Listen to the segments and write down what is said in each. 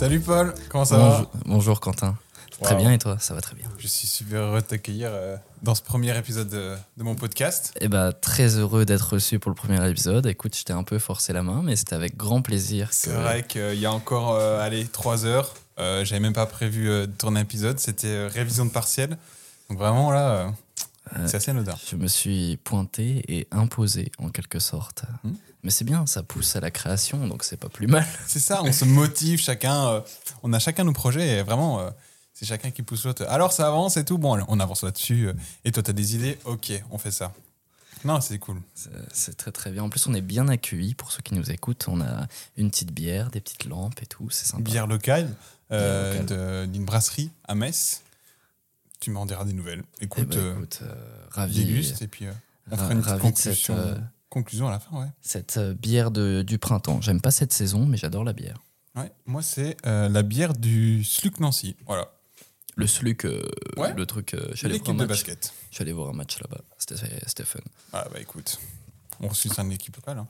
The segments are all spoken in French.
Salut Paul, comment ça bonjour, va bonjour Quentin. Très bien et toi Ça va très bien. Je suis super heureux de t'accueillir euh, dans ce premier épisode de, de mon podcast. Eh ben, très heureux d'être reçu pour le premier épisode. Écoute, je t'ai un peu forcé la main, mais c'était avec grand plaisir. que- C'est vrai qu'il y a encore, euh, allez, trois heures, euh, j'avais même pas prévu euh, de tourner un épisode, c'était révision de partiel. Donc vraiment là, c'est assez anodin. Je me suis pointé et imposé en quelque sorte. Hmm. Mais c'est bien, ça pousse à la création, donc c'est pas plus mal. C'est ça, on se motive chacun, euh, on a chacun nos projets et vraiment, euh, c'est chacun qui pousse l'autre. Alors ça avance et tout, bon, on avance là-dessus. euh, et toi, t'as des idées Ok, on fait ça. Non, c'est cool. C'est- très très bien. En plus, on est bien accueillis pour ceux qui nous écoutent. On a une petite bière, des petites lampes et tout. C'est sympa. Bière locale, d'une brasserie à Metz. Tu m'en diras des nouvelles. Eh Écoute, ben, écoute, ravi. déguste et puis on ra- fera une petite cette, conclusion, à la fin, ouais. cette euh, bière de, du printemps. J'aime pas cette saison, mais j'adore la bière. Ouais, moi, c'est euh, la bière du Sluc Nancy. Voilà, Le Sluc, euh, Ouais. le truc. je suis allé voir l'équipe un de match. basket. Je suis allé voir un match là-bas. C'était fun. Ah, bah écoute, on soutient l'équipe locale. hein.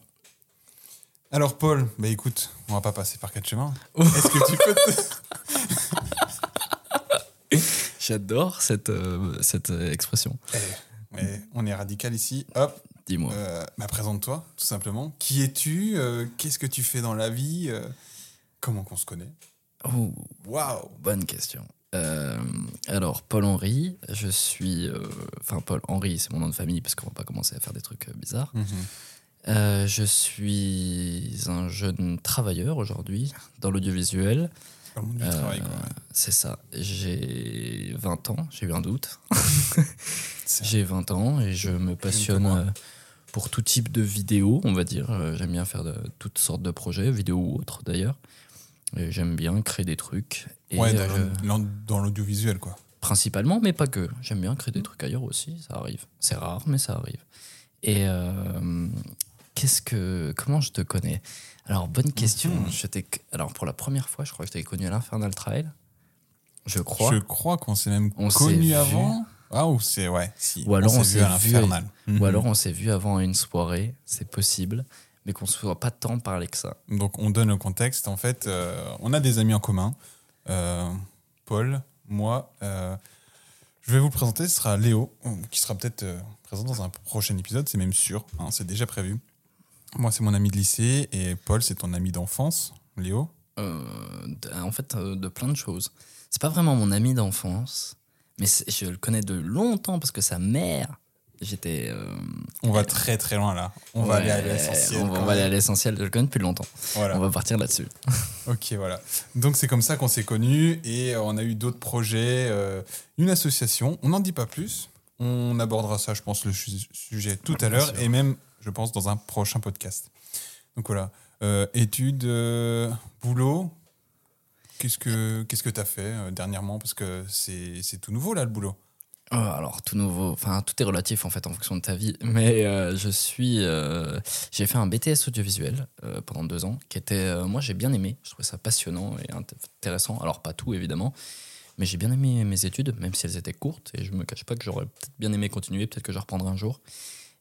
Alors, Paul, bah écoute, on va pas passer par quatre chemins. Est-ce que tu peux te... J'adore cette, cette expression. Eh, ouais, on est radical ici. Hop, Dis-moi. euh, bah, présente-toi, tout simplement. Qui es-tu Euh, Qu'est-ce que tu fais dans la vie Euh, Comment qu'on se connaît? Oh, Waouh bonne question. Euh, alors, Paul Henry, je suis. Enfin, Paul Henry, c'est mon nom de famille parce qu'on va pas commencer à faire des trucs bizarres. Mhm. Je suis un jeune travailleur aujourd'hui dans l'audiovisuel. Euh. C'est ça. J'ai 20 ans, j'ai eu un doute. J'ai 20 ans et je me passionne pour tout type de vidéos, on va dire. Euh, J'aime bien faire de, toutes sortes de projets, vidéos ou autres d'ailleurs. J'aime bien créer des trucs. Et Ouais, euh, dans l'audiovisuel, quoi. principalement, mais pas que. J'aime bien créer des trucs ailleurs aussi, ça arrive. C'est rare, mais ça arrive. Et euh, qu'est-ce que, comment je te connais? Alors bonne question. Mhm. Je alors pour la première fois, je crois que je t'ai connu à l'Infernal Trail. Je crois. Je crois qu'on s'est même On connu vu. Ah, ou c'est, ouais, si. Ou alors on s'est vu à vu- l'Infernal. Ou Mhm. alors on s'est vu avant une soirée, c'est possible, mais qu'on se soit pas tant parlé que ça. Donc, on donne le contexte. En fait, euh, on a des amis en commun. Euh, Paul, moi. euh, je vais vous le présenter. Ce sera Léo, qui sera peut-être présent dans un prochain épisode. C'est même sûr. hein, c'est déjà prévu. Moi, c'est mon ami de lycée. Et Paul, c'est ton ami d'enfance. Léo? En fait, de plein de choses. C'est pas vraiment mon ami d'enfance, mais je le connais de longtemps parce que sa mère, j'étais. euh, On va très très loin là. On va aller à l'essentiel. On va, quand on va aller à l'essentiel. Je le connais depuis longtemps. Voilà. On va partir là-dessus. Ok, voilà. Donc c'est comme ça qu'on s'est connus et euh, on a eu d'autres projets, euh, une association. On n'en dit pas plus. On abordera ça, je pense, le su- sujet tout à l'heure et même, je pense, dans un prochain podcast. Donc voilà. Euh, études, boulot. Qu'est-ce que qu'est-ce que t'as fait euh, dernièrement? Parce que c'est tout nouveau là le boulot. Oh, alors, tout nouveau. Enfin, tout est relatif en fait en fonction de ta vie. Mais euh, je suis. euh, j'ai fait un BTS audiovisuel pendant deux ans qui était. moi, j'ai bien aimé. Je trouvais ça passionnant et int- intéressant. Alors, pas tout évidemment. Mais j'ai bien aimé mes études, même si elles étaient courtes. Et je me cache pas que j'aurais peut-être bien aimé continuer. Peut-être que je reprendrai un jour.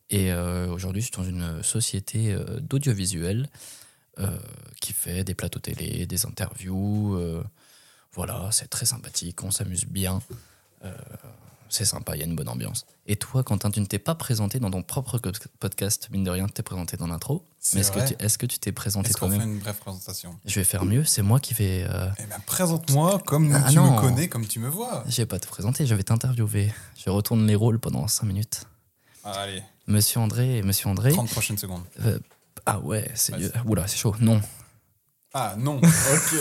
Et aujourd'hui, je suis dans une société d'audiovisuel qui fait des plateaux télé, des interviews. euh, voilà, c'est très sympathique. On s'amuse bien. Euh, c'est sympa, il y a une bonne ambiance. Et toi, Quentin, tu ne t'es pas présenté dans ton propre podcast, mine de rien, tu t'es présenté dans l'intro. C'est Mais est-ce que, tu, est-ce que tu t'es présenté toi-même une brève présentation? Je vais faire mieux, c'est moi qui vais. euh, Eh ben, présente-moi comme Ah tu non. me connais, comme tu me vois. Je vais pas te présenter, je vais t'interviewer. Je retourne les rôles pendant 5 minutes. Ah, allez, Monsieur André Monsieur André. 30 prochaines secondes. euh, ah ouais, c'est. Oula, c'est chaud. Non. Ah non, ok.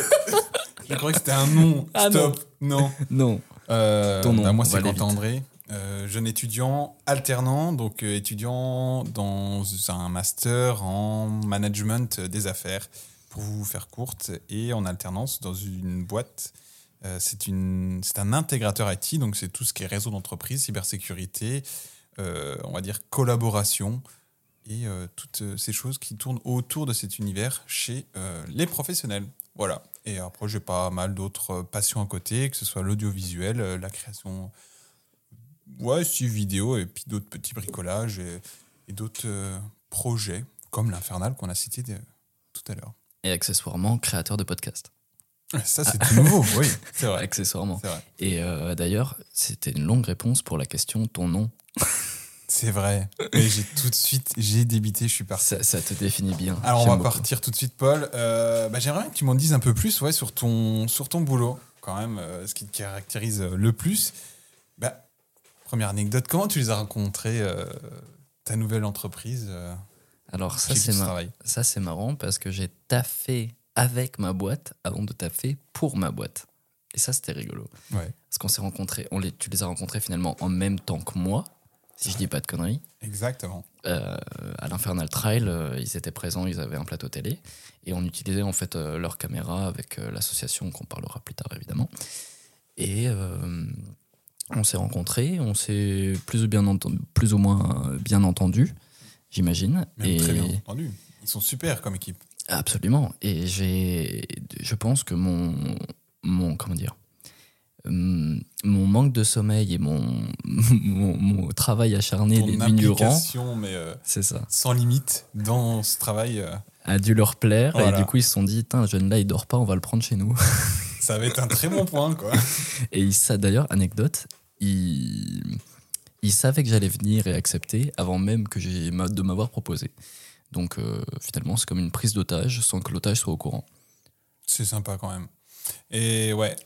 Je croyais que c'était un nom. Ah, Stop. non. Non. Euh, Ton nom, bah, moi, c'est Quentin. André, euh, jeune étudiant alternant, donc euh, étudiant dans un master en management des affaires, pour vous faire courte, et en alternance dans une boîte. Euh, c'est un intégrateur IT, donc c'est tout ce qui est réseau d'entreprise, cybersécurité, on va dire collaboration et euh, toutes euh, ces choses qui tournent autour de cet univers chez euh, les professionnels. Voilà. Et après, j'ai pas mal d'autres passions à côté, que ce soit l'audiovisuel, la création, ouais, si vidéo, et puis d'autres petits bricolages et, et d'autres euh, projets, comme l'Infernal qu'on a cité de- tout à l'heure. Et accessoirement, créateur de podcast. Ça, c'est tout nouveau, oui, c'est vrai. accessoirement. Vrai. Et euh, d'ailleurs, c'était une longue réponse pour la question ton nom. C'est vrai. Et j'ai tout de suite, j'ai débité, je suis parti. Ça, ça te définit bien. Alors, on va beaucoup. partir tout de suite, Paul. Euh, bah, J'aimerais que tu m'en dises un peu plus ouais, sur, ton, sur ton boulot, quand même, euh, ce qui te caractérise euh, le plus. Bah, première anecdote, comment tu les as rencontrés, euh, ta nouvelle entreprise Alors, ça, c'est tu ma- travailles ça, c'est marrant parce que j'ai taffé avec ma boîte avant de taffer pour ma boîte. Et ça, c'était rigolo. Ouais, Parce qu'on s'est rencontrés, on les, tu les as rencontrés finalement en même temps que moi, si je dis pas de conneries. exactement. Euh, à l'Infernal Trail, euh, ils étaient présents, ils avaient un plateau télé et on utilisait en fait euh, leur caméra avec euh, l'association qu'on parlera plus tard évidemment. Et on s'est rencontrés, on s'est plus ou bien entendu, plus ou moins bien entendu, j'imagine. Et très bien entendu. Ils sont super comme équipe. absolument. Et j'ai, je pense que mon, mon comment dire. Hum, Mon manque de sommeil et mon, mon, mon travail acharné Ton des mais euh, c'est ça. sans limite dans ce travail, euh, a dû leur plaire Voilà. et du coup ils se sont dit Tain, le jeune là il dort pas on va le prendre chez nous ça va être un très bon point, quoi. et ça d'ailleurs anecdote il, il savait que j'allais venir et accepter avant même que j'ai de m'avoir proposé donc euh, finalement c'est comme une prise d'otage sans que l'otage soit au courant C'est sympa quand même. Et ouais,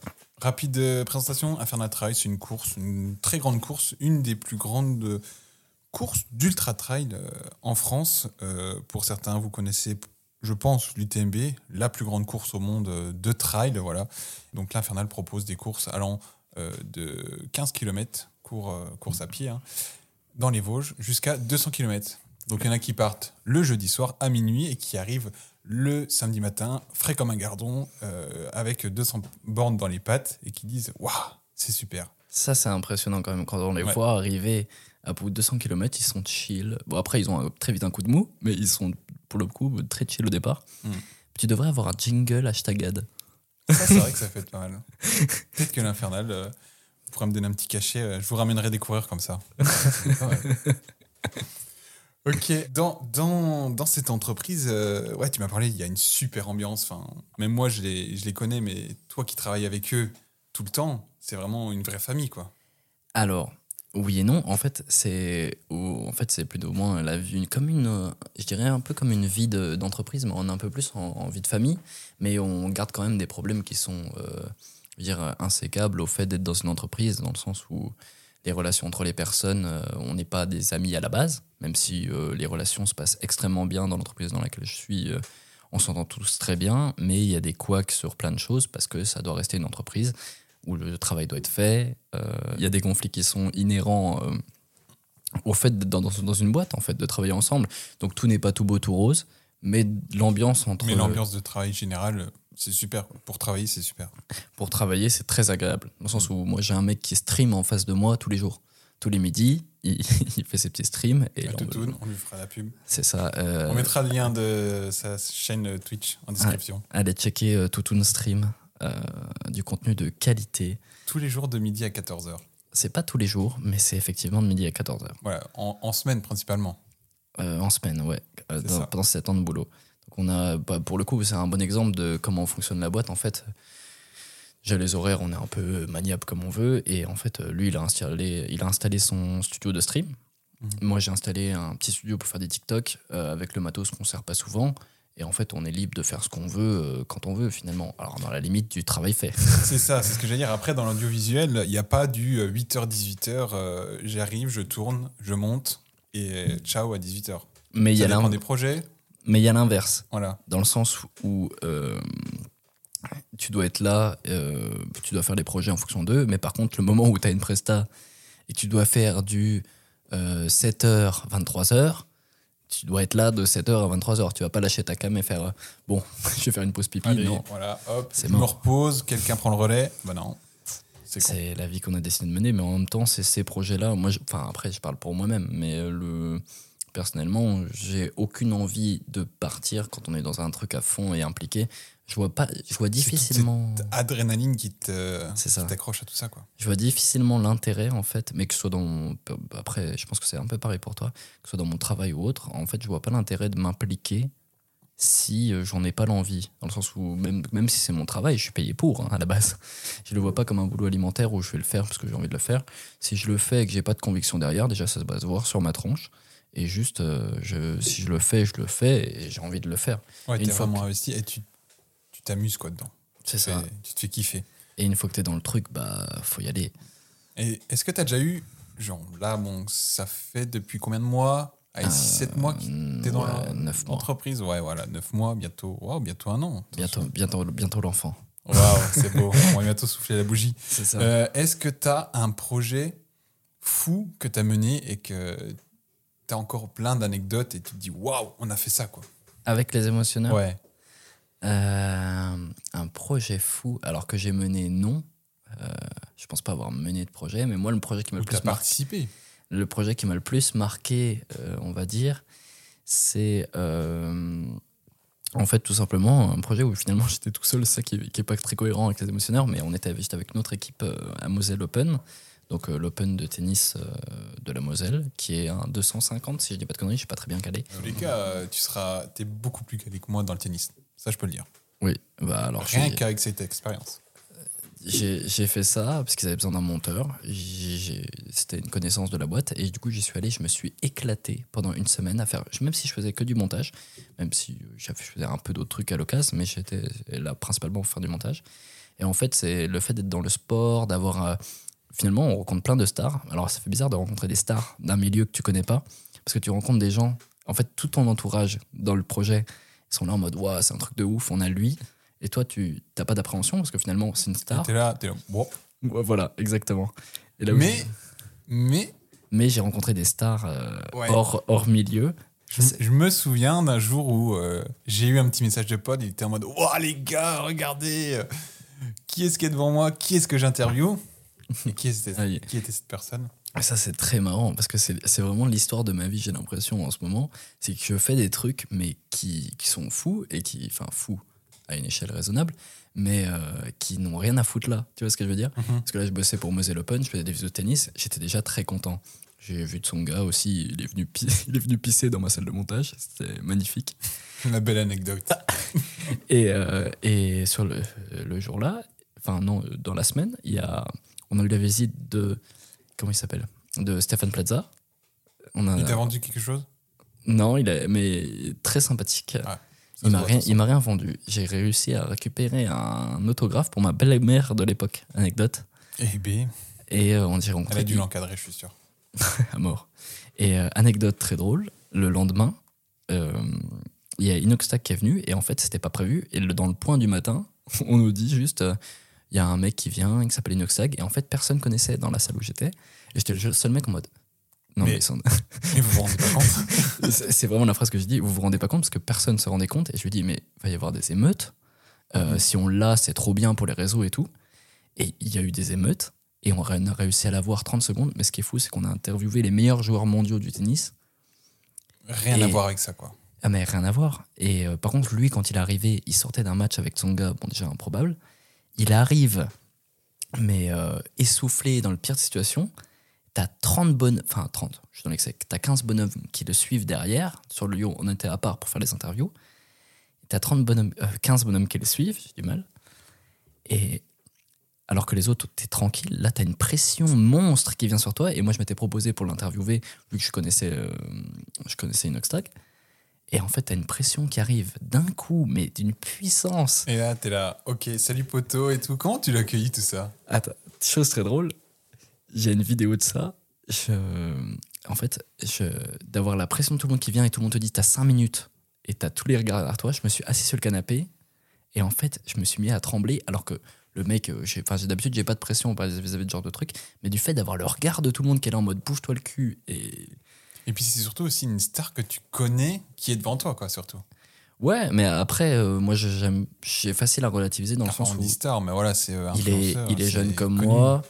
rapide euh, présentation. Infernal Trail, c'est une course, une très grande course, une des plus grandes courses d'ultra trail euh, en France. Euh, pour certains, vous connaissez, je pense, l'UTMB, la plus grande course au monde de trail. Voilà. Donc l'Infernal propose des courses allant de 15 km, cours, course à pied, hein, dans les Vosges, jusqu'à 200 km. Donc il y en a qui partent le jeudi soir à minuit et qui arrivent le samedi matin, frais comme un gardon, euh, avec 200 bornes dans les pattes et qui disent Waouh, c'est super. ça c'est impressionnant quand même quand on les Ouais. voit arriver à bout de 200 km ils sont chill bon après ils ont un- très vite un coup de mou mais ils sont pour le coup très chill au départ Mm. tu devrais avoir un jingle hashtag ad c'est vrai que ça fait pas mal. Peut-être que l'Infernal euh, pourrait me donner un petit cachet. euh, je vous ramènerai des coureurs comme ça. Ok, dans, dans, dans cette entreprise, euh, ouais, tu m'as parlé, il y a une super ambiance. Enfin, même moi, je les, je les connais, mais toi qui travailles avec eux tout le temps, c'est vraiment une vraie famille, quoi. Alors, oui et non. En fait, c'est en fait plutôt ou moins la vie, comme une, euh, je dirais un peu comme une vie de- d'entreprise, mais on est un peu plus en, vie de famille. Mais on garde quand même des problèmes qui sont, euh, je veux dire, insécables au fait d'être dans une entreprise, dans le sens où les relations entre les personnes, euh, on n'est pas des amis à la base, même si euh, les relations se passent extrêmement bien dans l'entreprise dans laquelle je suis. euh, on s'entend tous très bien, mais il y a des couacs sur plein de choses parce que ça doit rester une entreprise où le travail doit être fait. Il y a des conflits qui sont inhérents au fait d'être dans, une boîte, en fait, de travailler ensemble. Donc tout n'est pas tout beau, tout rose, mais l'ambiance entre... Mais l'ambiance de travail général, c'est super. Pour travailler, c'est super. Pour travailler, c'est très agréable. Dans le sens où moi, j'ai un mec qui stream en face de moi tous les jours. Tous les midis, il, il fait ses petits streams. Et on- Toutoune, on lui fera la pub. c'est ça. euh, On mettra le lien de sa chaîne Twitch en description. Allez checker euh, Toutoun Stream, euh, du contenu de qualité. Tous les jours de midi à 14h. C'est pas tous les jours, mais c'est effectivement de midi à 14h. Voilà, en, en semaine principalement. Euh, en semaine, ouais, euh, dans- pendant 7 ans de boulot. Donc on a, bah, pour le coup, c'est un bon exemple de comment fonctionne la boîte. En fait, j'ai les horaires, on est un peu maniable comme on veut. Et en fait, lui, il a installé, il a installé son studio de stream. Mhm. Moi, j'ai installé un petit studio pour faire des TikTok euh, avec le matos qu'on sert pas souvent. Et en fait, on est libre de faire ce qu'on veut euh, quand on veut, finalement. Alors, dans la limite du travail fait. C'est ça, c'est ce que j'allais dire. Après, dans l'audiovisuel, il n'y a pas du 8h-18h, euh, j'arrive, je tourne, je monte et ciao à 18h. Mais il y a des projets. Mais il y a l'inverse. Voilà. dans le sens où euh, tu dois être là, euh, tu dois faire les projets en fonction d'eux, mais par contre, le moment où tu as une presta et tu dois faire du euh, 7h, 23h, tu dois être là de 7h à 23h. Tu vas pas lâcher ta cam et faire euh, bon, je vais faire une pause pipi. Allez, non, voilà, hop, C'est je me repose, quelqu'un prend le relais. Bah non, c'est la vie qu'on a décidé de mener, mais en même temps, c'est ces projets-là. Moi, je- enfin, après, je parle pour moi-même, mais euh, le. Personnellement, j'ai aucune envie de partir quand on est dans un truc à fond et impliqué. Je vois pas, je vois difficilement. cette adrénaline qui te- qui t'accroche à tout ça. Quoi. Je vois difficilement l'intérêt en fait, mais que ce soit dans mon- après, je pense que c'est un peu pareil pour toi, que ce soit dans mon travail ou autre. En fait, je vois pas l'intérêt de m'impliquer si euh, j'en ai pas l'envie. Dans le sens où, même, même si c'est mon travail, je suis payé pour, hein, à la base. Je le vois pas comme un boulot alimentaire où je vais le faire parce que j'ai envie de le faire. Si je le fais et que j'ai pas de conviction derrière, déjà, ça va se voir sur ma tronche. Et juste, euh, je, si je le fais, je le fais et j'ai envie de le faire. Ouais, Et une fois vraiment que- investi et tu tu t'amuses quoi dedans. C'est Tu ça. fais- Tu te fais kiffer. Et une fois que t'es dans le truc, bah, faut y aller. Et est-ce que tu as déjà eu, genre là, bon, ça fait depuis combien de mois? Allez, 6-7 mois que t'es dans Euh, ouais, neuf mois. l'entreprise Ouais, voilà, 9 mois, bientôt, wow, bientôt un an. Bientôt, bientôt, bientôt l'enfant. Waouh, c'est beau. On va bientôt souffler la bougie. Euh, Est-ce que tu as un projet fou que tu as mené et que encore plein d'anecdotes et tu te dis waouh, on a fait ça quoi Avec les émotionneurs Ouais. Euh, un projet fou, alors que j'ai mené, non. Euh, je pense pas avoir mené de projet, mais moi, le projet qui m'a le plus marqué, participé. le projet qui m'a le plus marqué, euh, on va dire, c'est en fait tout simplement un projet où finalement j'étais tout seul, c'est ça qui, qui est pas très cohérent avec les émotionneurs, mais on était juste avec notre équipe à Moselle Open, donc euh, l'Open de tennis euh, de la Moselle, qui est un 250, si je dis pas de conneries, je suis pas très bien calé. Dans tous les cas, euh, tu seras, es beaucoup plus calé que moi dans le tennis. Ça, je peux le dire. Oui, bah alors Rien qu'avec cette expérience. J'ai fait ça parce qu'ils avaient besoin d'un monteur. C'était une connaissance de la boîte. Et du coup, j'y suis allé. Je me suis éclaté pendant une semaine à faire. Même si je faisais que du montage, même si je faisais un peu d'autres trucs à l'occasion, mais j'étais là principalement pour faire du montage. Et en fait, c'est le fait d'être dans le sport, d'avoir. Finalement, on rencontre plein de stars. Alors, ça fait bizarre de rencontrer des stars d'un milieu que tu connais pas. Parce que tu rencontres des gens. En fait, tout ton entourage dans le projet, ils sont là en mode, waouh, c'est un truc de ouf, on a lui. Et toi, tu n'as pas d'appréhension parce que finalement, c'est une star. T'es là, t'es là. Ouais, voilà, exactement. Et là où Mais, mais mais j'ai rencontré des stars euh, Ouais. hors, hors milieu. je, je me souviens d'un jour où euh, j'ai eu un petit message de Pod. Il était en mode Waouh, les gars, regardez euh, Qui est-ce qui est devant moi Qui est-ce que j'interviewe Et qui était, Aïe. qui était cette personne ça, c'est très marrant parce que c'est vraiment l'histoire de ma vie, j'ai l'impression, en ce moment. C'est que je fais des trucs, mais qui, qui sont fous et qui. Enfin, fous à une échelle raisonnable, mais euh, qui n'ont rien à foutre là. Tu vois ce que je veux dire? Mhm. Parce que là, je bossais pour Moselle Open, je faisais des vidéos de tennis, j'étais déjà très content. J'ai vu de son gars aussi, il est, venu pi- il est venu pisser dans ma salle de montage, c'était magnifique. Une belle anecdote. Et, euh, et sur le, le jour-là, enfin non, dans la semaine, il y a, on a eu la visite de, comment il s'appelle? De Stéphane Plaza. On a, Il t'a vendu quelque chose? Non, il est, mais très sympathique. Il m'a rien, il m'a rien vendu. J'ai réussi à récupérer un autographe pour ma belle-mère de l'époque. Anecdote. Eh ben, Et euh, on dirait elle a dû l'encadrer, je suis sûr. à mort. Et euh, anecdote très drôle, le lendemain, euh, il y a Inoxtag qui est venu et en fait c'était pas prévu. Et le- dans le point du matin, on nous dit juste, il y a un mec qui vient, qui s'appelle Inoxtag et en fait personne connaissait dans la salle où j'étais. Et j'étais le seul mec en mode. Non Mais- mais, sans- vous vous rendez pas compte? C'est vraiment la phrase que je dis. Vous vous rendez pas compte parce que personne se rendait compte et je lui dis mais il va y avoir des émeutes. Euh, Mhm. Si on l'a, c'est trop bien pour les réseaux et tout. Et il y a eu des émeutes et on a réussi à l'avoir 30 secondes. Mais ce qui est fou, c'est qu'on a interviewé les meilleurs joueurs mondiaux du tennis. Rien Et- à voir avec ça, quoi. Ah mais rien à voir. Et euh, par contre, lui, quand il est arrivé, il sortait d'un match avec son gars, bon déjà improbable. Il arrive, mais euh, essoufflé dans le pire de situation. T'as 30 bonnes, enfin 30, je suis dans l'excès. T'as 15 bonhommes qui le suivent derrière. Sur le lieu, on était à part pour faire les interviews. T'as 30 bonhommes, euh, 15 bonhommes qui le suivent, j'ai du mal. Et alors que les autres, t'es tranquille, là t'as une pression monstre qui vient sur toi. Et moi, je m'étais proposé pour l'interviewer, vu que je connaissais, euh, je connaissais Inoxtag. Et en fait, t'as une pression qui arrive d'un coup, mais d'une puissance. Et là, t'es là, ok, salut poteau et tout. Comment tu l'as accueilli tout ça? Attends, chose très drôle, j'ai une vidéo de ça. Je, en fait, je, d'avoir la pression de tout le monde qui vient et tout le monde te dit t'as 5 minutes et t'as tous les regards derrière toi, je me suis assis sur le canapé et en fait, je me suis mis à trembler alors que le mec, euh, j'ai, enfin, d'habitude, j'ai pas de pression vis-à-vis de ce genre de truc, mais du fait d'avoir le regard de tout le monde qui est là en mode bouge-toi le cul et. Et puis c'est surtout aussi une star que tu connais qui est devant toi, quoi, surtout. Ouais, mais après, euh, moi, j'ai facile à relativiser dans le sens on où. star, mais voilà, c'est euh, il est, il est jeune comme connu. moi,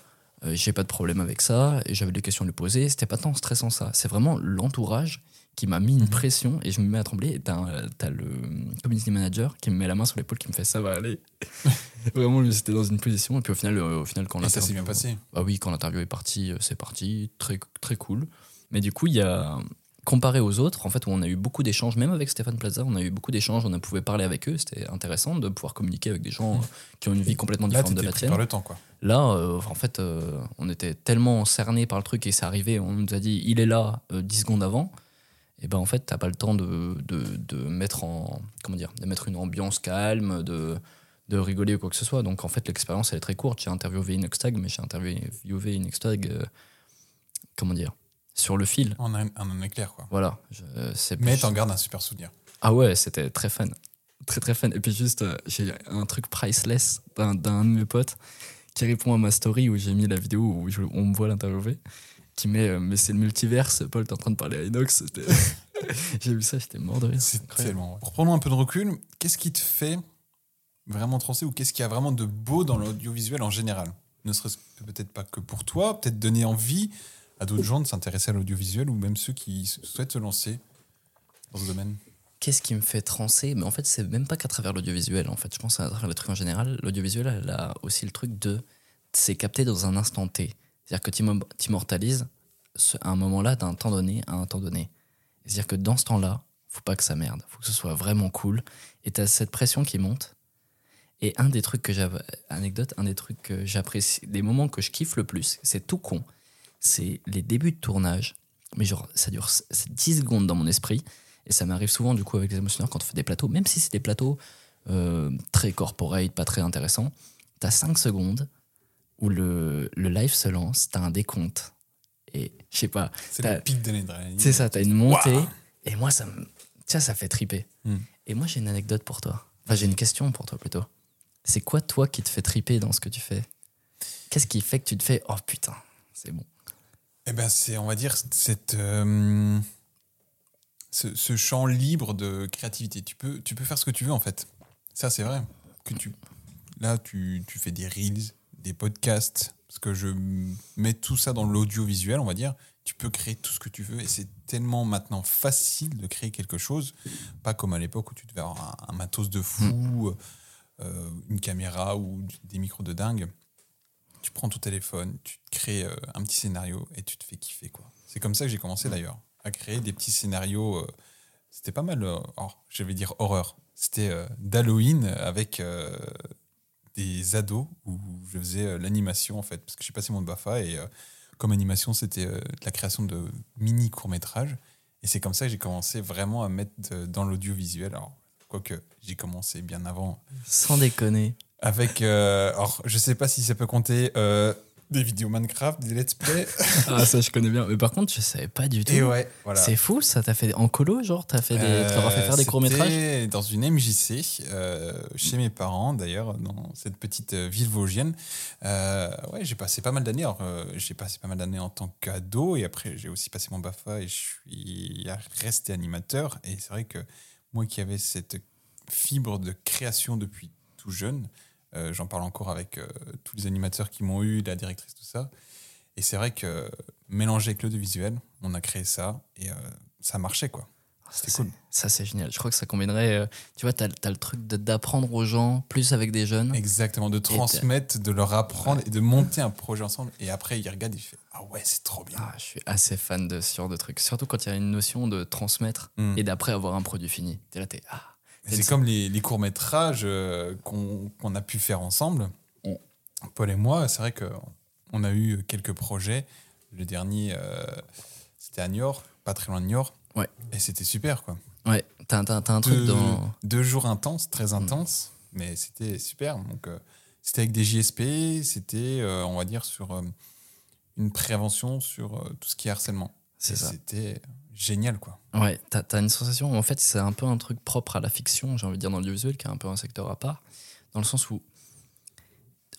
euh, j'ai pas de problème avec ça, et j'avais des questions à lui poser. C'était pas tant stressant ça. C'est vraiment l'entourage qui m'a mis une Mhm. pression et je me mets à trembler. Et t'as, t'as le community manager qui me met la main sur l'épaule, qui me fait ça va aller. vraiment, j'étais dans une position, et puis au final, euh, au final quand Et ça s'est l'interview- bien passé. Bah oui, quand l'interview est partie, euh, c'est parti, très, très cool. Mais du coup, il y a, comparé aux autres, en fait, où on a eu beaucoup d'échanges, même avec Stéphane Plaza, on a eu beaucoup d'échanges, on a pouvait parler avec eux, c'était intéressant de pouvoir communiquer avec des gens euh, qui ont une vie complètement Là, différente de la tienne. par le temps, quoi. Là, euh, en fait, euh, on était tellement cerné par le truc et c'est arrivé, on nous a dit il est là euh, 10 secondes avant. Et ben en fait, t'as pas le temps de, de, de mettre en comment dire, de mettre une ambiance calme, de, de rigoler ou quoi que ce soit. Donc en fait, l'expérience elle est très courte. J'ai interviewé Inoxtag, mais j'ai interviewé Inoxtag, euh, comment dire, sur le fil. En un, en un éclair, quoi. Voilà. Je- c'est Mais t'en gardes un super souvenir. ah ouais, c'était très fun. Très très fun. Et puis juste, euh, j'ai un truc priceless d'un de mes potes qui répond à ma story où j'ai mis la vidéo où je- on me voit l'interviewer. Qui met euh, Mais c'est le multiverse, Paul, t'es en train de parler à Inox. J'ai vu ça, j'étais mort de rire. C'est tellement. Reprenons un peu de recul. Qu'est-ce qui te fait vraiment trancer ou qu'est-ce qu'il y a vraiment de beau dans l'audiovisuel en général? Ne serait-ce peut-être pas que pour toi, peut-être donner envie à d'autres gens de s'intéresser à l'audiovisuel ou même ceux qui souhaitent se lancer dans ce domaine? Qu'est-ce qui me fait transer Mais en fait, c'est même pas qu'à travers l'audiovisuel. En fait, je pense à travers le truc en général. L'audiovisuel, elle a aussi le truc de. C'est capté dans un instant T. C'est-à-dire que ce- à un moment-là, d'un temps donné, à un temps donné. C'est-à-dire que dans ce temps-là, faut pas que ça merde. Faut que ce soit vraiment cool. Et t'as cette pression qui monte. Et un des trucs que j'avais. Anecdote, un des trucs que j'apprécie. Des moments que je kiffe le plus, c'est tout con. C'est les débuts de tournage. Mais genre, ça dure c'est 10 secondes dans mon esprit. Et ça m'arrive souvent, du coup, avec les émotionneurs, quand on fait des plateaux, même si c'est des plateaux euh, très corporate, pas très intéressants, t'as 5 secondes où le, le live se lance, t'as un décompte. Et je sais pas, C'est le pic de l'adrénaline. c'est ça, t'as une montée. Et moi, ça me. Tiens, ça fait triper. Hmm. Et moi, j'ai une anecdote pour toi. Enfin, j'ai une question pour toi plutôt. C'est quoi, toi, qui te fait triper dans ce que tu fais? Qu'est-ce qui fait que tu te fais Oh putain, c'est bon. Eh ben, c'est, on va dire, cette, euh, ce, ce champ libre de créativité. Tu peux, tu peux faire ce que tu veux, en fait. Ça, c'est vrai. Que tu, là, tu, tu fais des reels, des podcasts, parce que je mets tout ça dans l'audiovisuel, on va dire. Tu peux créer tout ce que tu veux et c'est tellement maintenant facile de créer quelque chose, pas comme à l'époque où tu devais avoir un, un matos de fou, euh, une caméra ou des micros de dingue tu prends ton téléphone, tu te crées euh, un petit scénario et tu te fais kiffer. quoi. C'est comme ça que j'ai commencé d'ailleurs, à créer des petits scénarios. euh, C'était pas mal, euh, oh, je vais dire horreur. C'était euh, d'Halloween avec euh, des ados où je faisais euh, l'animation en fait, parce que j'ai passé mon BAFA et comme animation c'était la création de mini courts-métrages. Et c'est comme ça que j'ai commencé vraiment à mettre de- dans l'audiovisuel. Alors, quoique j'ai commencé bien avant Sans déconner. Avec, euh, alors, je sais pas si ça peut compter euh, des vidéos Minecraft, des let's play. Ah, ça, je connais bien. Mais par contre, je savais pas du tout. Et ouais, voilà. C'est fou, ça t'a fait en colo, genre T'as fait des... tu leur as fait faire des Euh, courts-métrages c'était dans une MJC, euh, chez mes parents d'ailleurs, dans cette petite euh, ville vosgienne. Euh, ouais, j'ai passé pas mal d'années. Alors, euh, j'ai passé pas mal d'années en tant qu'ado et après, j'ai aussi passé mon BAFA et je suis resté animateur. Et c'est vrai que moi qui avais cette fibre de création depuis tout jeune, euh, j'en parle encore avec euh, tous les animateurs qui m'ont eu, la directrice, tout ça. Et c'est vrai que mélangé avec l'audiovisuel, on a créé ça et euh, ça marchait quoi. C'était cool. Ça, c'est génial. Je crois que ça combinerait. tu vois, t'as as le truc d'apprendre aux gens, plus avec des jeunes. Exactement, de transmettre, de leur apprendre et de monter un projet ensemble. Et après, ils regardent, ils font Ah ouais, c'est trop bien. Ah, je suis assez fan de ce genre de trucs. Surtout quand il y a une notion de transmettre Mm. et d'après avoir un produit fini. T'es là, t'es. Ah. C'est comme les, les courts-métrages euh, qu'on a pu faire ensemble. Mm. Paul et moi, c'est vrai qu'on a eu quelques projets. Le dernier, euh, c'était à Niort, pas très loin de Niort. Ouais. Et c'était super, quoi. Ouais, t'as un truc deux, dans. deux jours intenses, très intenses, mais c'était super. Donc, euh, c'était avec des JSP, c'était, euh, on va dire, sur une prévention sur tout ce qui est harcèlement. C'est ça. C'était génial, quoi. Ouais, t'as as une sensation. En fait, c'est un peu un truc propre à la fiction, j'ai envie de dire, dans l'audiovisuel, qui est un peu un secteur à part. Dans le sens où,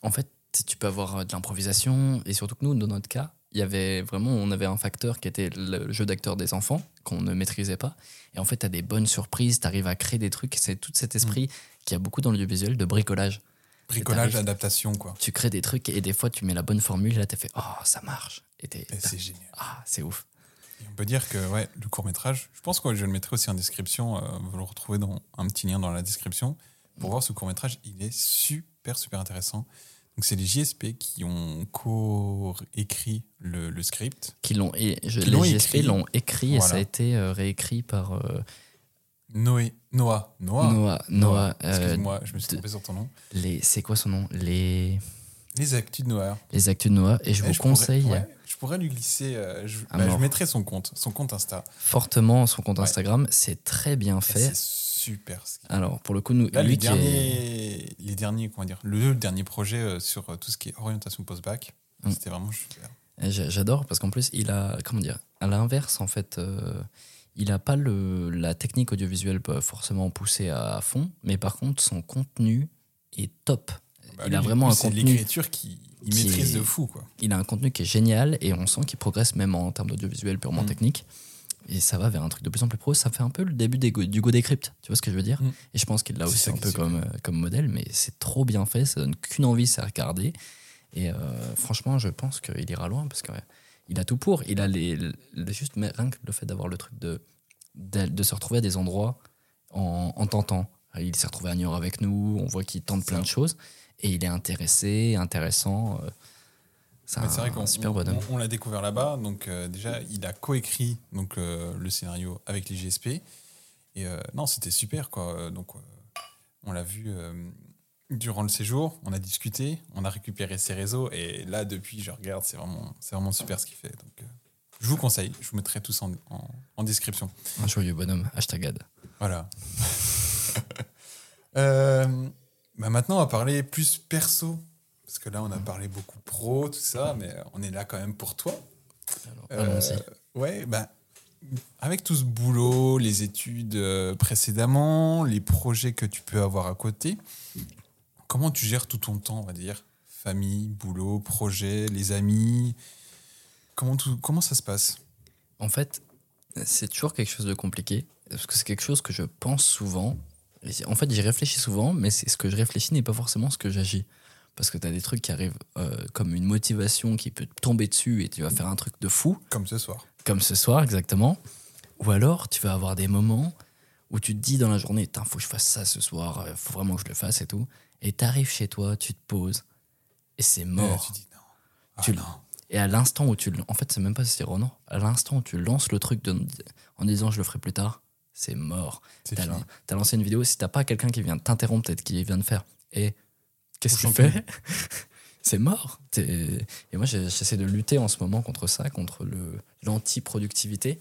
en fait, tu peux avoir euh, de l'improvisation, et surtout que nous, dans notre cas, il y avait vraiment, on avait un facteur qui était le jeu d'acteur des enfants, qu'on ne maîtrisait pas. Et en fait, tu as des bonnes surprises, tu arrives à créer des trucs. C'est tout cet esprit qui a beaucoup dans l'audiovisuel de bricolage. Bricolage, t'arrives- adaptation, quoi. Tu crées des trucs et des fois, tu mets la bonne formule et là, tu fait Oh, ça marche. Et Et c'est génial. Ah, c'est ouf. On peut dire que ouais, le court métrage, je pense que je le mettrai aussi en description. euh, vous le retrouvez dans un petit lien dans la description pour voir ce court métrage. Il est super super intéressant. Donc c'est les JSP qui ont co-écrit le, le script. Qui l'ont et je, Qui les l'ont JSP écrit. l'ont écrit et ça a été euh, réécrit par euh, Noé, Noah, Noah. Noah. Noah euh, Excuse-moi, je me suis de- trompé sur ton nom. les, c'est quoi son nom? Les Les actus de Noah. les actus de Noah. Et je vous conseille ouais, je pourrais lui glisser. euh, je, bah, je mettrai son compte, son compte Insta. fortement son compte Ouais. Instagram. C'est très bien fait. C'est super. ce Alors pour le coup, nous, Là, lui les qui est- derniers, les derniers, comment dire, le dernier projet euh, sur euh, tout ce qui est orientation post-bac, Mm. c'était vraiment super. J'adore parce qu'en plus, il a, comment dire, à l'inverse, en fait, euh, il a pas le, la technique audiovisuelle pas forcément poussée à fond, mais par contre, son contenu est top. Bah, il lui, a vraiment un contenu. l'écriture qui il qui maîtrise est- de fou, quoi. Il a un contenu qui est génial et on sent qu'il progresse même en termes d'audiovisuel purement Mm. technique. Et ça va vers un truc de plus en plus pro. Ça fait un peu le début des Go- du Go Decrypt. Tu vois ce que je veux dire? Mm. Et je pense qu'il l'a aussi un peu comme, euh, comme modèle, mais c'est trop bien fait. Ça donne qu'une envie, c'est à regarder. Et euh, franchement, je pense qu'il ira loin parce qu'il a tout pour. Il a les, les- juste mais rien que le fait d'avoir le truc de, de, de se retrouver à des endroits en, en tentant. Il s'est retrouvé à New York avec nous. On voit qu'il tente plein ça. de choses et il est intéressé, intéressant. euh, C'est vrai qu'on super on- bonhomme. on- on l'a découvert là-bas. Donc, euh, déjà, il a coécrit donc, euh, le scénario avec les GSP. Et euh, non, c'était super, quoi. Donc, on l'a vu durant le séjour. On a discuté, on a récupéré ses réseaux. Et là, depuis, je regarde, c'est vraiment, c'est vraiment super ce qu'il fait. Donc, je vous conseille. Je vous mettrai tous en, en- en description. Un joyeux bonhomme, hashtag ad. Voilà. Euh, bah maintenant, on va parler plus perso. Parce que là, on a parlé beaucoup pro, tout ça, mais on est là quand même pour toi. Alors, Euh, ouais, bah, avec tout ce boulot, les études euh, précédemment, les projets que tu peux avoir à côté, comment tu gères tout ton temps, on va dire? Famille, boulot, projet, les amis? Comment, tout, comment ça se passe? En fait, c'est toujours quelque chose de compliqué. Parce que c'est quelque chose que je pense souvent. Et En fait, j'y réfléchis souvent, mais ce que je réfléchis n'est pas forcément ce que j'agis. Parce que tu as des trucs qui arrivent euh, comme une motivation qui peut tomber dessus et tu vas faire un truc de fou, Comme ce soir. comme ce soir exactement. Ou alors, tu vas avoir des moments où tu te dis dans la journée, il faut que je fasse ça ce soir, il faut vraiment que je le fasse et tout. Et tu arrives chez toi, tu te poses, et c'est Et mort. là, tu dis non. Ah, Tu- non. Et à l'instant où tu. En fait, c'est même pas si c'est. À l'instant où tu lances le truc de- en disant je le ferai plus tard, c'est mort. T'as lan- t'as lancé une vidéo, si t'as pas quelqu'un qui vient t'interrompre, peut-être qui vient de faire et qu'est-ce tu fais C'est mort. T'es- Et moi, j'essaie de lutter en ce moment contre ça, contre le l'anti-productivité,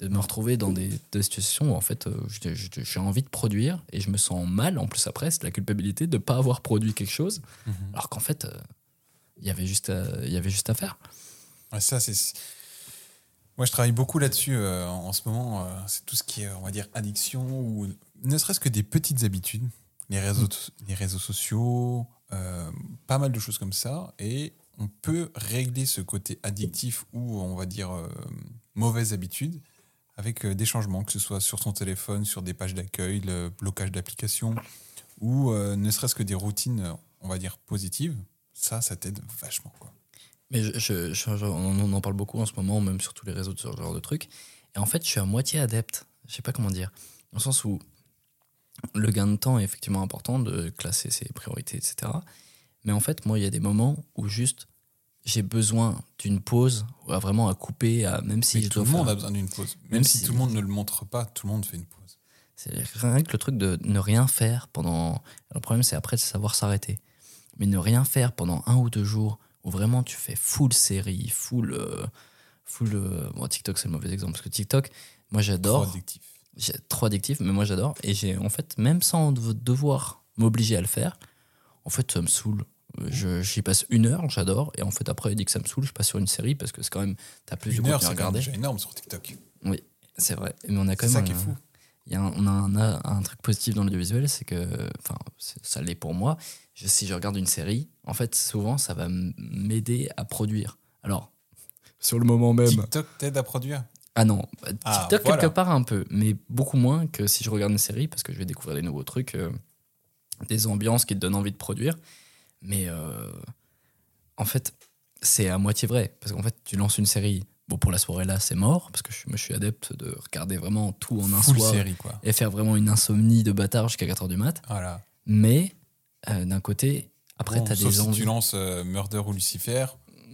de me retrouver dans des, des situations où en fait, euh, j'ai- envie de produire et je me sens mal. En plus, après, c'est la culpabilité de pas avoir produit quelque chose, Mhm. alors qu'en fait, euh, il y avait juste à- il y avait juste à faire. Ouais, ça, c'est. Moi, je travaille beaucoup là-dessus euh, en ce moment. euh, c'est tout ce qui est, on va dire, addiction ou ne serait-ce que des petites habitudes. Les réseaux, les réseaux sociaux, euh, pas mal de choses comme ça. Et on peut régler ce côté addictif ou, on va dire, mauvaise habitude avec des changements, que ce soit sur ton téléphone, sur des pages d'accueil, le blocage d'applications ou ne serait-ce que des routines, on va dire, positives. Ça, ça t'aide vachement. Quoi. Mais je, je- je- je- on en parle beaucoup en ce moment, même sur tous les réseaux de ce genre de trucs. Et en fait, je suis à moitié adepte. Je sais pas comment dire. Dans le sens où le gain de temps est effectivement important de classer ses priorités, etc. Mais en fait, moi, il y a des moments où juste j'ai besoin d'une pause, à vraiment à couper, à, même si tout le monde faire- a besoin d'une pause. Même, Même si, si- tout le monde ne le montre pas, tout le monde fait une pause. C'est rien que le truc de ne rien faire pendant. Le problème, c'est après, c'est savoir s'arrêter. Mais ne rien faire pendant un ou deux jours où vraiment tu fais full série, full. euh, full euh, bon, TikTok, c'est le mauvais exemple parce que TikTok, moi Trop j'adore. addictif. J'ai trop addictif, mais moi j'adore. Et j'ai, en fait, même sans de- devoir m'obliger à le faire, en fait, ça me saoule. Je- J'y passe une heure, j'adore. Et en fait, après, dès que ça me saoule, je passe sur une série parce que c'est quand même. T'as plus Une de heure, c'est regarder. déjà énorme sur TikTok. C'est vrai. Mais on a quand C'est même. ça qui est un- fou. il y a un, on a un, un truc positif dans l'audiovisuel, c'est que, enfin, c'est- ça l'est pour moi. Je- si je regarde une série, en fait, souvent, ça va m'aider à produire. Alors, sur le moment même. TikTok t'aide à produire? Ah non, bah, Ah, TikTok voilà. quelque part un peu, mais beaucoup moins que si je regarde une série parce que je vais découvrir des nouveaux trucs, euh, des ambiances qui te donnent envie de produire. Mais euh, en fait, c'est à moitié vrai parce qu'en fait, tu lances une série. Bon, pour la soirée là, c'est mort parce que je, moi, je suis adepte de regarder vraiment tout en un Full soir série, quoi. et faire vraiment une insomnie de bâtard jusqu'à 4h du mat. Voilà. Mais euh, d'un côté, Après, Bon, t'as sauf des si envies. tu lances euh, Murder ou Lucifer,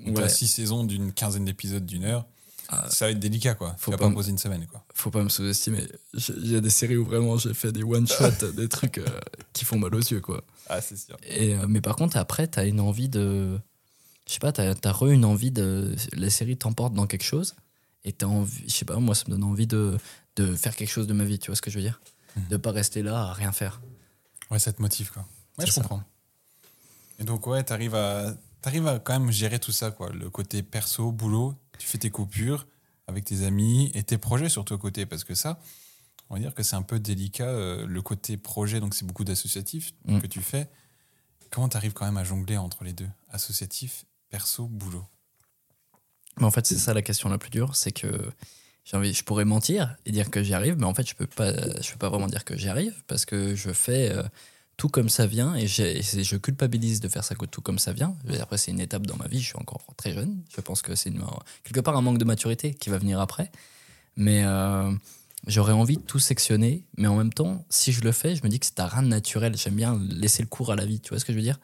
où Ouais. t'as six saisons d'une quinzaine d'épisodes d'une heure, Ah. ça va être délicat, quoi. Faut tu vas pas poser une semaine, quoi. Faut pas me sous-estimer. Il y a des séries où vraiment j'ai fait des one-shots, des trucs euh, qui font mal aux yeux, quoi. Ah, c'est sûr. Et, mais par contre, après, t'as une envie de. Je sais pas, t'as as re une envie de. La série t'emporte dans quelque chose. Et t'as envie. Je sais pas, moi, ça me donne envie de, de faire quelque chose de ma vie, tu vois ce que je veux dire? Mhm. De pas rester là à rien faire. Ouais, ça te motive, quoi. Ouais, je ça. comprends. Et donc, ouais, t'arrives à, t'arrives à quand même gérer tout ça, quoi. Le côté perso, boulot, tu fais tes coupures avec tes amis et tes projets surtout à côté, parce que ça, on va dire que c'est un peu délicat, euh, le côté projet, donc c'est beaucoup d'associatifs Mm. que tu fais. Comment t'arrives quand même à jongler entre les deux Associatif, perso, boulot? Mais en fait, c'est ça la question la plus dure c'est que. J'ai envie, je pourrais mentir et dire que j'y arrive, mais en fait, je peux pas, je peux pas vraiment dire que j'y arrive parce que je fais euh, tout comme ça vient et, je culpabilise de faire ça que tout comme ça vient. Et après, c'est une étape dans ma vie. Je suis encore très jeune. Je pense que c'est quelque part un manque de maturité qui va venir après. Mais euh, j'aurais envie de tout sectionner. Mais en même temps, si je le fais, je me dis que c'est à rien de naturel. J'aime bien laisser le cours à la vie. Tu vois ce que je veux dire?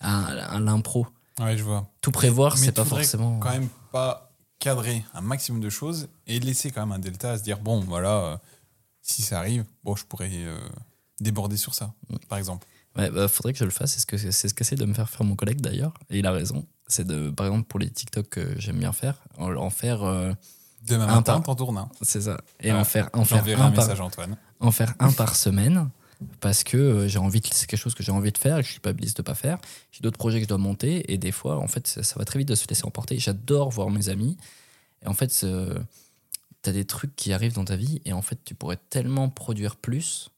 À, à l'impro. Ouais, je vois. Tout prévoir, c'est pas forcément. Quand même pas cadrer un maximum de choses et laisser quand même un delta à se dire bon, voilà, euh, si ça arrive, bon, je pourrais euh, déborder sur ça, par exemple. Ouais, bah, faudrait que je le fasse. C'est ce que c'est ce qu'essaie de me faire faire mon collègue d'ailleurs. Et il a raison. C'est de, par exemple, pour les TikTok que j'aime bien faire, en, en faire, euh, Demain Un matin, par- t'en tournes un. c'est ça. Et en faire, en faire J'enverrai un un par, message à Antoine. en faire un par semaine parce que euh, j'ai envie c'est quelque chose que j'ai envie de faire et que je suis pas de pas faire. J'ai d'autres projets que je dois monter et des fois, en fait, ça, ça va très vite de se laisser emporter. J'adore voir mes amis et en fait, tu as des trucs qui arrivent dans ta vie et en fait, tu pourrais tellement produire plus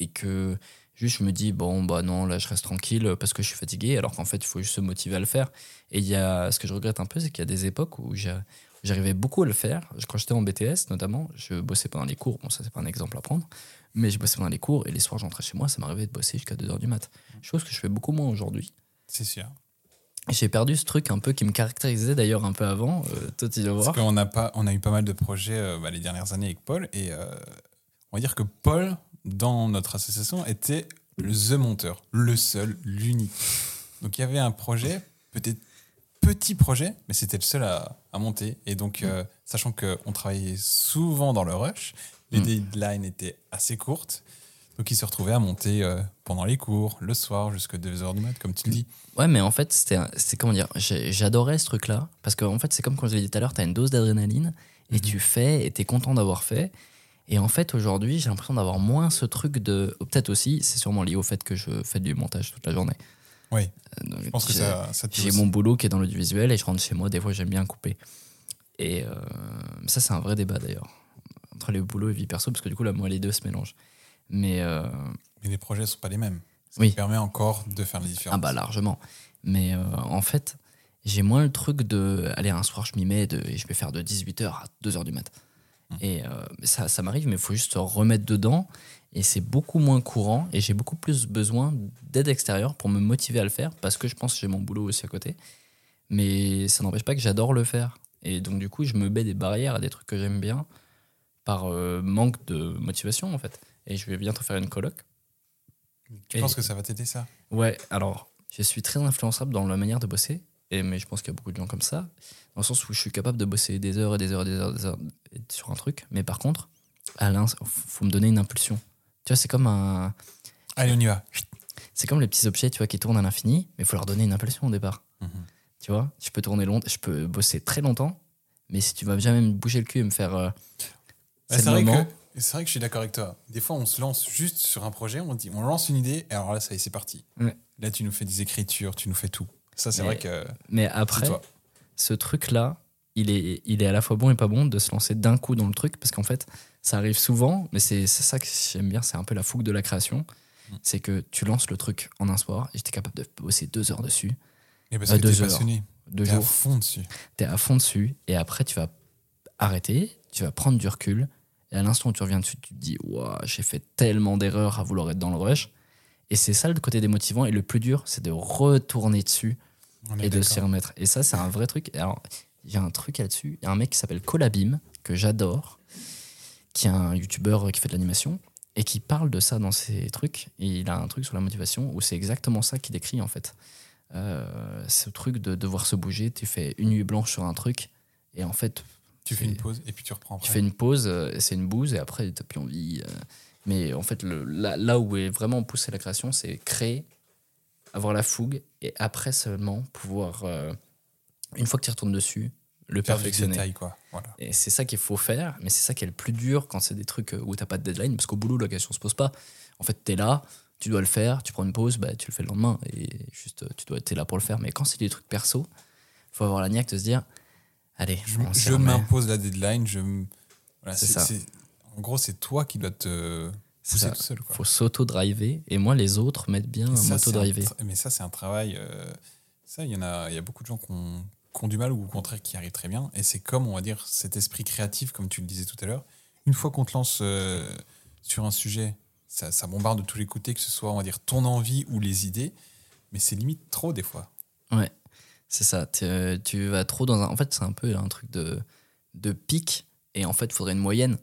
et que juste je me dis bon bah non là je reste tranquille parce que je suis fatigué alors qu'en fait il faut juste se motiver à le faire. Et il y a ce que je regrette un peu c'est qu'il y a des époques où j'a- j'arrivais beaucoup à le faire. Quand j'étais en BTS notamment. Je bossais pendant les cours. Bon ça c'est pas un exemple à prendre. Mais je bossais pendant les cours et les soirs j'entrais chez moi ça m'arrivait de bosser jusqu'à 2h du mat. Chose que je fais beaucoup moins aujourd'hui. C'est sûr. j'ai perdu ce truc un peu qui me caractérisait d'ailleurs un peu avant euh, toi tu Parce voir. qu'on a, pas, on a eu pas mal de projets euh, bah, les dernières années avec Paul et euh, on va dire que Paul, dans notre association, était le The monteur, le seul, l'unique. Donc il y avait un projet, peut-être petit projet, mais c'était le seul à, à monter. Et donc, euh, sachant qu'on travaillait souvent dans le rush, les Mm. deadlines étaient assez courtes. Donc il se retrouvait à monter euh, pendant les cours, le soir, jusqu'à 2h du mat, comme tu le dis. Ouais, mais en fait, c'était, comment dire, j'adorais ce truc-là parce qu'en fait, c'est comme quand je l'ai dit tout à l'heure, t'as une dose d'adrénaline et Mhm. tu fais et t'es content d'avoir fait. Et en fait, aujourd'hui, j'ai l'impression d'avoir moins ce truc de. Peut-être aussi, c'est sûrement lié au fait que je fais du montage toute la journée. Oui, Euh, donc, je pense que ça, ça J'ai mon boulot qui est dans l'audiovisuel et je rentre chez moi, des fois, j'aime bien couper. Et euh, ça, c'est un vrai débat d'ailleurs, entre les boulots et vie perso, parce que du coup, là, moi, les deux se mélangent. Mais. euh, Mais les projets ne sont pas les mêmes. Ça Oui. permet encore de faire la différence. Ah bah largement. Mais euh, en fait, j'ai moins le truc de aller un soir je m'y mets de, et je vais faire de 18h à 2h du mat. Et euh, ça, ça m'arrive, mais il faut juste se remettre dedans. Et c'est beaucoup moins courant. Et j'ai beaucoup plus besoin d'aide extérieure pour me motiver à le faire parce que je pense que j'ai mon boulot aussi à côté. Mais ça n'empêche pas que j'adore le faire. Et donc, du coup, je me mets des barrières à des trucs que j'aime bien par euh, manque de motivation, en fait. Et je vais bientôt faire une coloc. Tu Et- penses que ça va t'aider ça? Ouais, alors, je suis très influençable dans la manière de bosser, et, mais je pense qu'il y a beaucoup de gens comme ça, dans le sens où je suis capable de bosser des heures et des heures et des heures, des heures sur un truc, mais par contre, à faut me donner une impulsion. Tu vois, c'est comme un, Allez, on y va. c'est comme les petits objets, tu vois, qui tournent à l'infini, mais il faut leur donner une impulsion au départ. Mhm. Tu vois, je peux tourner long, je peux bosser très longtemps, mais si tu vas jamais me bouger le cul et me faire, euh, Ouais, c'est vrai, moment. que, c'est vrai que je suis d'accord avec toi. Des fois, on se lance juste sur un projet, on dit, on lance une idée, et alors là, ça y est, c'est parti. Ouais. Là, tu nous fais des écritures, tu nous fais tout. Ça, c'est vrai que Mais après, ce truc-là, il est, il est à la fois bon et pas bon de se lancer d'un coup dans le truc, parce qu'en fait, ça arrive souvent, mais c'est ça que j'aime bien, c'est un peu la fougue de la création. Mm. C'est que tu lances le truc en un soir, et j'étais capable de bosser deux heures dessus, Et parce à que deux heures. passionné. deux T'es à jours, fond dessus. t'es à fond dessus, et après tu vas arrêter, tu vas prendre du recul, et à l'instant où tu reviens dessus, tu te dis, waouh, j'ai fait tellement d'erreurs à vouloir être dans le rush. Et c'est ça le côté démotivant, et le plus dur, c'est de retourner dessus Et de s'y remettre. Et ça, c'est un vrai truc. Alors, il y a un truc là-dessus. Il y a un mec qui s'appelle Colabim, que j'adore, qui est un youtubeur qui fait de l'animation. et qui parle de ça dans ses trucs. Et il a un truc sur la motivation où c'est exactement ça qu'il décrit en fait. Euh, ce truc de devoir se bouger, tu fais une nuit blanche sur un truc et en fait. Tu fais une pause et puis tu reprends après. Tu fais une pause, euh, c'est une bouse et après tu n'as plus envie. euh. Mais en fait, le, là, là où est vraiment poussée la création, c'est créer, avoir la fougue et après seulement pouvoir, euh, une fois que tu retournes dessus, le perfectionner. détail, quoi. Voilà. Et c'est ça qu'il faut faire, mais c'est ça qui est le plus dur quand c'est des trucs où t'as pas de deadline, parce qu'au boulot, la question se pose pas. En fait, t'es là, tu dois le faire, tu prends une pause, bah, tu le fais le lendemain, et juste, tu dois être là pour le faire. Mais quand c'est des trucs perso, faut avoir la niaque de se dire, allez, Je, m'impose la deadline. Je, voilà, C'est ça. En gros, c'est toi qui dois te pousser ça. tout seul. Quoi. faut s'auto-driver, et moi, les autres m'aident bien à ça, un m'auto-driver. Mais ça, c'est un travail. euh, ça, il y en a, il y a beaucoup de gens qui ont, qui ont du mal ou au contraire qui arrivent très bien. Et c'est comme, on va dire, cet esprit créatif, comme tu le disais tout à l'heure. Une fois qu'on te lance euh, sur un sujet, ça, ça bombarde de tous les côtés, que ce soit, on va dire, ton envie ou les idées. Mais c'est limite trop des fois. Ouais, c'est ça. Tu, euh, tu vas trop dans un. En fait, c'est un peu un truc de, de pic. Et en fait, il faudrait une moyenne.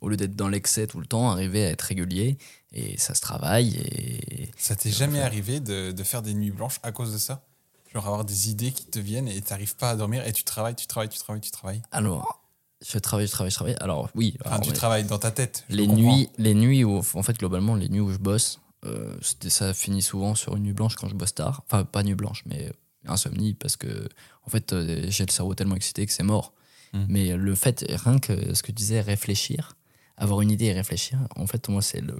Au lieu d'être dans l'excès tout le temps, arriver à être régulier. Et ça se travaille. Et Ça t'est jamais enfin- arrivé de, de faire des nuits blanches à cause de ça? Genre avoir des idées qui te viennent et t'arrives pas à dormir et tu travailles, tu travailles, tu travailles, tu travailles? alors, je travaille, je travaille, je travaille. Alors, oui. Enfin, alors, tu travailles dans ta tête. les, nuits, les nuits où. En fait, globalement, les nuits où je bosse, euh, ça finit souvent sur une nuit blanche quand je bosse tard. Enfin, pas nuit blanche, mais insomnie parce que, en fait, euh, j'ai le cerveau tellement excité que c'est mort. Mm. Mais le fait, rien que ce que tu disais, réfléchir, avoir une idée et réfléchir, en fait, moi, c'est le,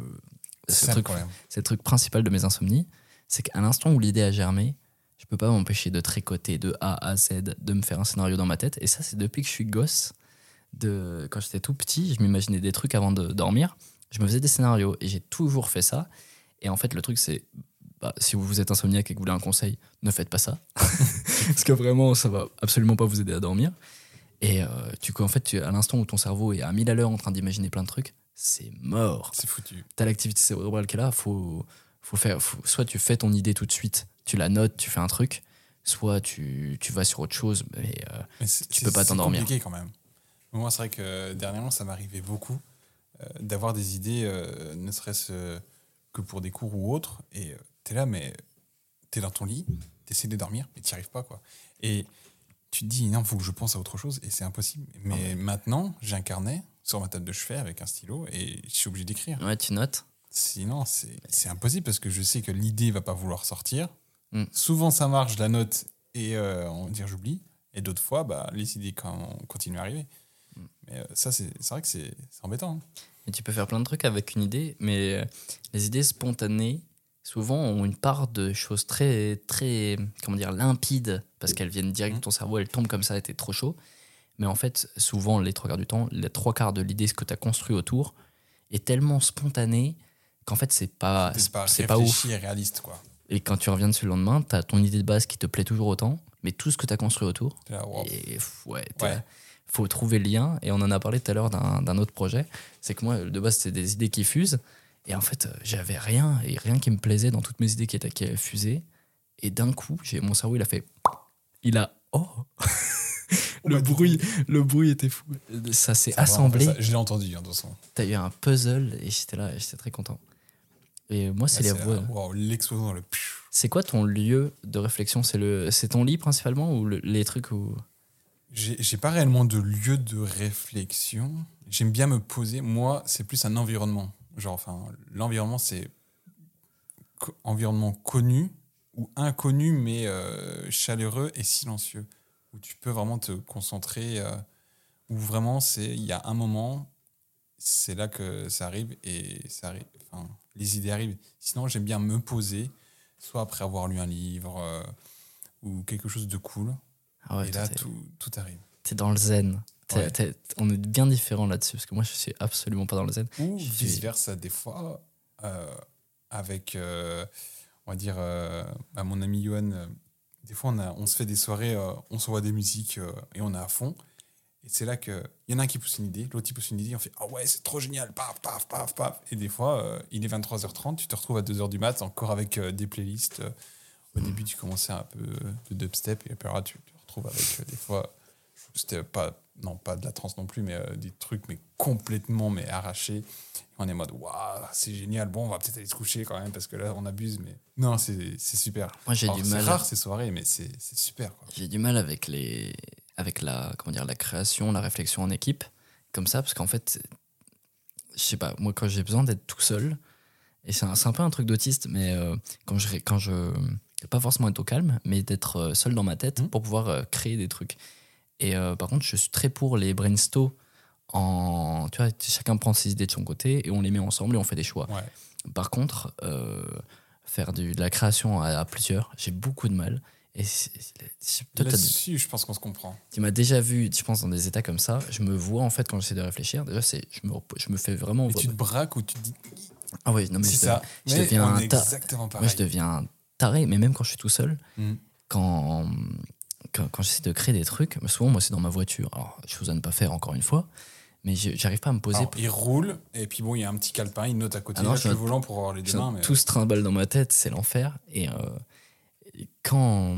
C'est c'est ça le le truc, problème. c'est le truc principal de mes insomnies. C'est qu'à l'instant où l'idée a germé, je peux pas m'empêcher de tricoter de A à Z, de me faire un scénario dans ma tête. Et ça, c'est depuis que je suis gosse. De, quand j'étais tout petit, je m'imaginais des trucs avant de dormir. Je me faisais des scénarios et j'ai toujours fait ça. Et en fait, le truc, c'est bah, si vous êtes insomniaque et que vous voulez un conseil, ne faites pas ça. Parce que vraiment, ça va absolument pas vous aider à dormir. Et euh, tu, en fait, tu, à l'instant où ton cerveau est à 1000 à l'heure en train d'imaginer plein de trucs, c'est mort. C'est foutu. T'as l'activité cérébrale qui est là, faut, faut faire, faut- soit tu fais ton idée tout de suite, tu la notes, tu fais un truc, soit tu, tu vas sur autre chose, mais euh, Mais c'est- Tu c'est- peux pas c'est t'endormir. compliqué quand même. Moi, c'est vrai que dernièrement, ça m'arrivait beaucoup euh, d'avoir des idées, euh, ne serait-ce que pour des cours ou autres. Et tu es là, mais tu es dans ton lit, tu essaies de dormir, mais tu n'y arrives pas. Quoi. Et tu te dis, non, il faut que je pense à autre chose, et c'est impossible. Mais maintenant, j'ai un carnet sur ma table de chevet avec un stylo, et je suis obligé d'écrire. ouais, tu notes. Sinon, c'est impossible parce que je sais que l'idée va pas vouloir sortir. Mm. Souvent, ça marche, la note et euh, on va dire j'oublie. Et d'autres fois, bah, les idées quand, continuent à arriver. Mm. Mais euh, ça, c'est vrai que c'est c'est embêtant. hein. Et tu peux faire plein de trucs avec une idée, mais euh, les idées spontanées, souvent, ont une part de choses très, très, comment dire, limpides, parce qu'elles viennent direct de ton cerveau, elles tombent comme ça et t'es trop chaud. Mais en fait, souvent, les trois quarts du temps, les trois quarts de l'idée, ce que tu as construit autour, est tellement spontané qu'en fait, c'est pas, C'est pas, c'est pas ouf. réfléchi et réaliste. Quoi. Et quand tu reviens dessus le lendemain, tu as ton idée de base qui te plaît toujours autant, mais tout ce que tu as construit autour, là, wow. et ouais, faut trouver le lien. Et on en a parlé tout à l'heure d'un d'un autre projet. C'est que moi, de base, c'était des idées qui fusent. Et en fait, euh, j'avais rien, et rien qui me plaisait dans toutes mes idées qui étaient qui fusé. Et d'un coup, j'ai mon cerveau, il a fait. Il a. Oh Le bah, bruit, le bruit était fou. Ça s'est assemblé. ça, je l'ai entendu, hein, de toute façon. T'as eu un puzzle, et j'étais là, et j'étais très content. Et moi, c'est Là, les voix. wow, L'explosion le. C'est quoi ton lieu de réflexion? C'est le, c'est ton lit principalement ou le- les trucs où j'ai pas réellement de lieu de réflexion. J'aime bien me poser. Moi, c'est plus un environnement. Genre, enfin, l'environnement, c'est co- environnement connu ou inconnu, mais euh, chaleureux et silencieux, où tu peux vraiment te concentrer, euh, où vraiment, c'est il y a un moment, c'est là que ça arrive et ça arrive, enfin, les idées arrivent. Sinon, j'aime bien me poser, soit après avoir lu un livre euh, ou quelque chose de cool. Ah ouais, et là, tout, tout arrive. t'es dans le zen. Ouais. on est bien différents là-dessus parce que moi je suis absolument pas dans le zen. Ou vice-versa, des fois, euh, avec, euh, on va dire, euh, bah, mon ami Johan, euh, des fois, on, a, on se fait des soirées, on s'envoie des musiques et on est à fond. Et c'est là qu'il y en a un qui pousse une idée, l'autre qui pousse une idée, on fait Ah ouais, c'est trop génial, paf, paf, paf, paf. Et des fois, il est 23h30, tu te retrouves à 2h du mat, encore avec des playlists. au début, tu commençais un peu de dubstep, et puis là, tu te retrouves avec des fois, c'était pas, non pas de la trance non plus, mais euh, des trucs mais complètement mais arrachés. On est en mode waouh, c'est génial. Bon, on va peut-être aller se coucher quand même parce que là on abuse, mais non, c'est c'est super. Moi, j'ai du c'est mal. rare ces soirées, mais c'est c'est super. J'ai du mal avec les avec la comment dire la création, la réflexion en équipe comme ça parce qu'en fait je sais pas moi quand j'ai besoin d'être tout seul et c'est un, c'est un peu un truc d'autiste mais euh, quand je quand je pas forcément être au calme mais d'être euh, seul dans ma tête Mhm. pour pouvoir créer des trucs. Et euh, par contre, je suis très pour les brainstorms en tu vois chacun prend ses idées de son côté et on les met ensemble et on fait des choix. Ouais. Par contre, euh, faire du- de la création à, à plusieurs, j'ai beaucoup de mal. Et Là-dessus, je pense qu'on se comprend. tu m'as déjà vu, je pense, dans des états comme ça. Je me vois, en fait, quand j'essaie de réfléchir. Déjà, c'est, je, me, je me fais vraiment. Et tu te braques ou tu te dis Ah oui, non, mais c'est je, ça. je Mais deviens un exactement moi, je deviens taré, mais même quand je suis tout seul, Mm. quand, quand, quand j'essaie de créer des trucs, souvent, moi, c'est dans ma voiture. Alors, je vous ne pas faire encore une fois, mais je- j'arrive pas à me poser. Alors, il roule, et puis bon, il y a un petit calepin, il note à côté. Ah non, je je le volant pour avoir les deux mains. Mais... Tout se trimballe dans ma tête, c'est l'enfer. Et, euh, quand,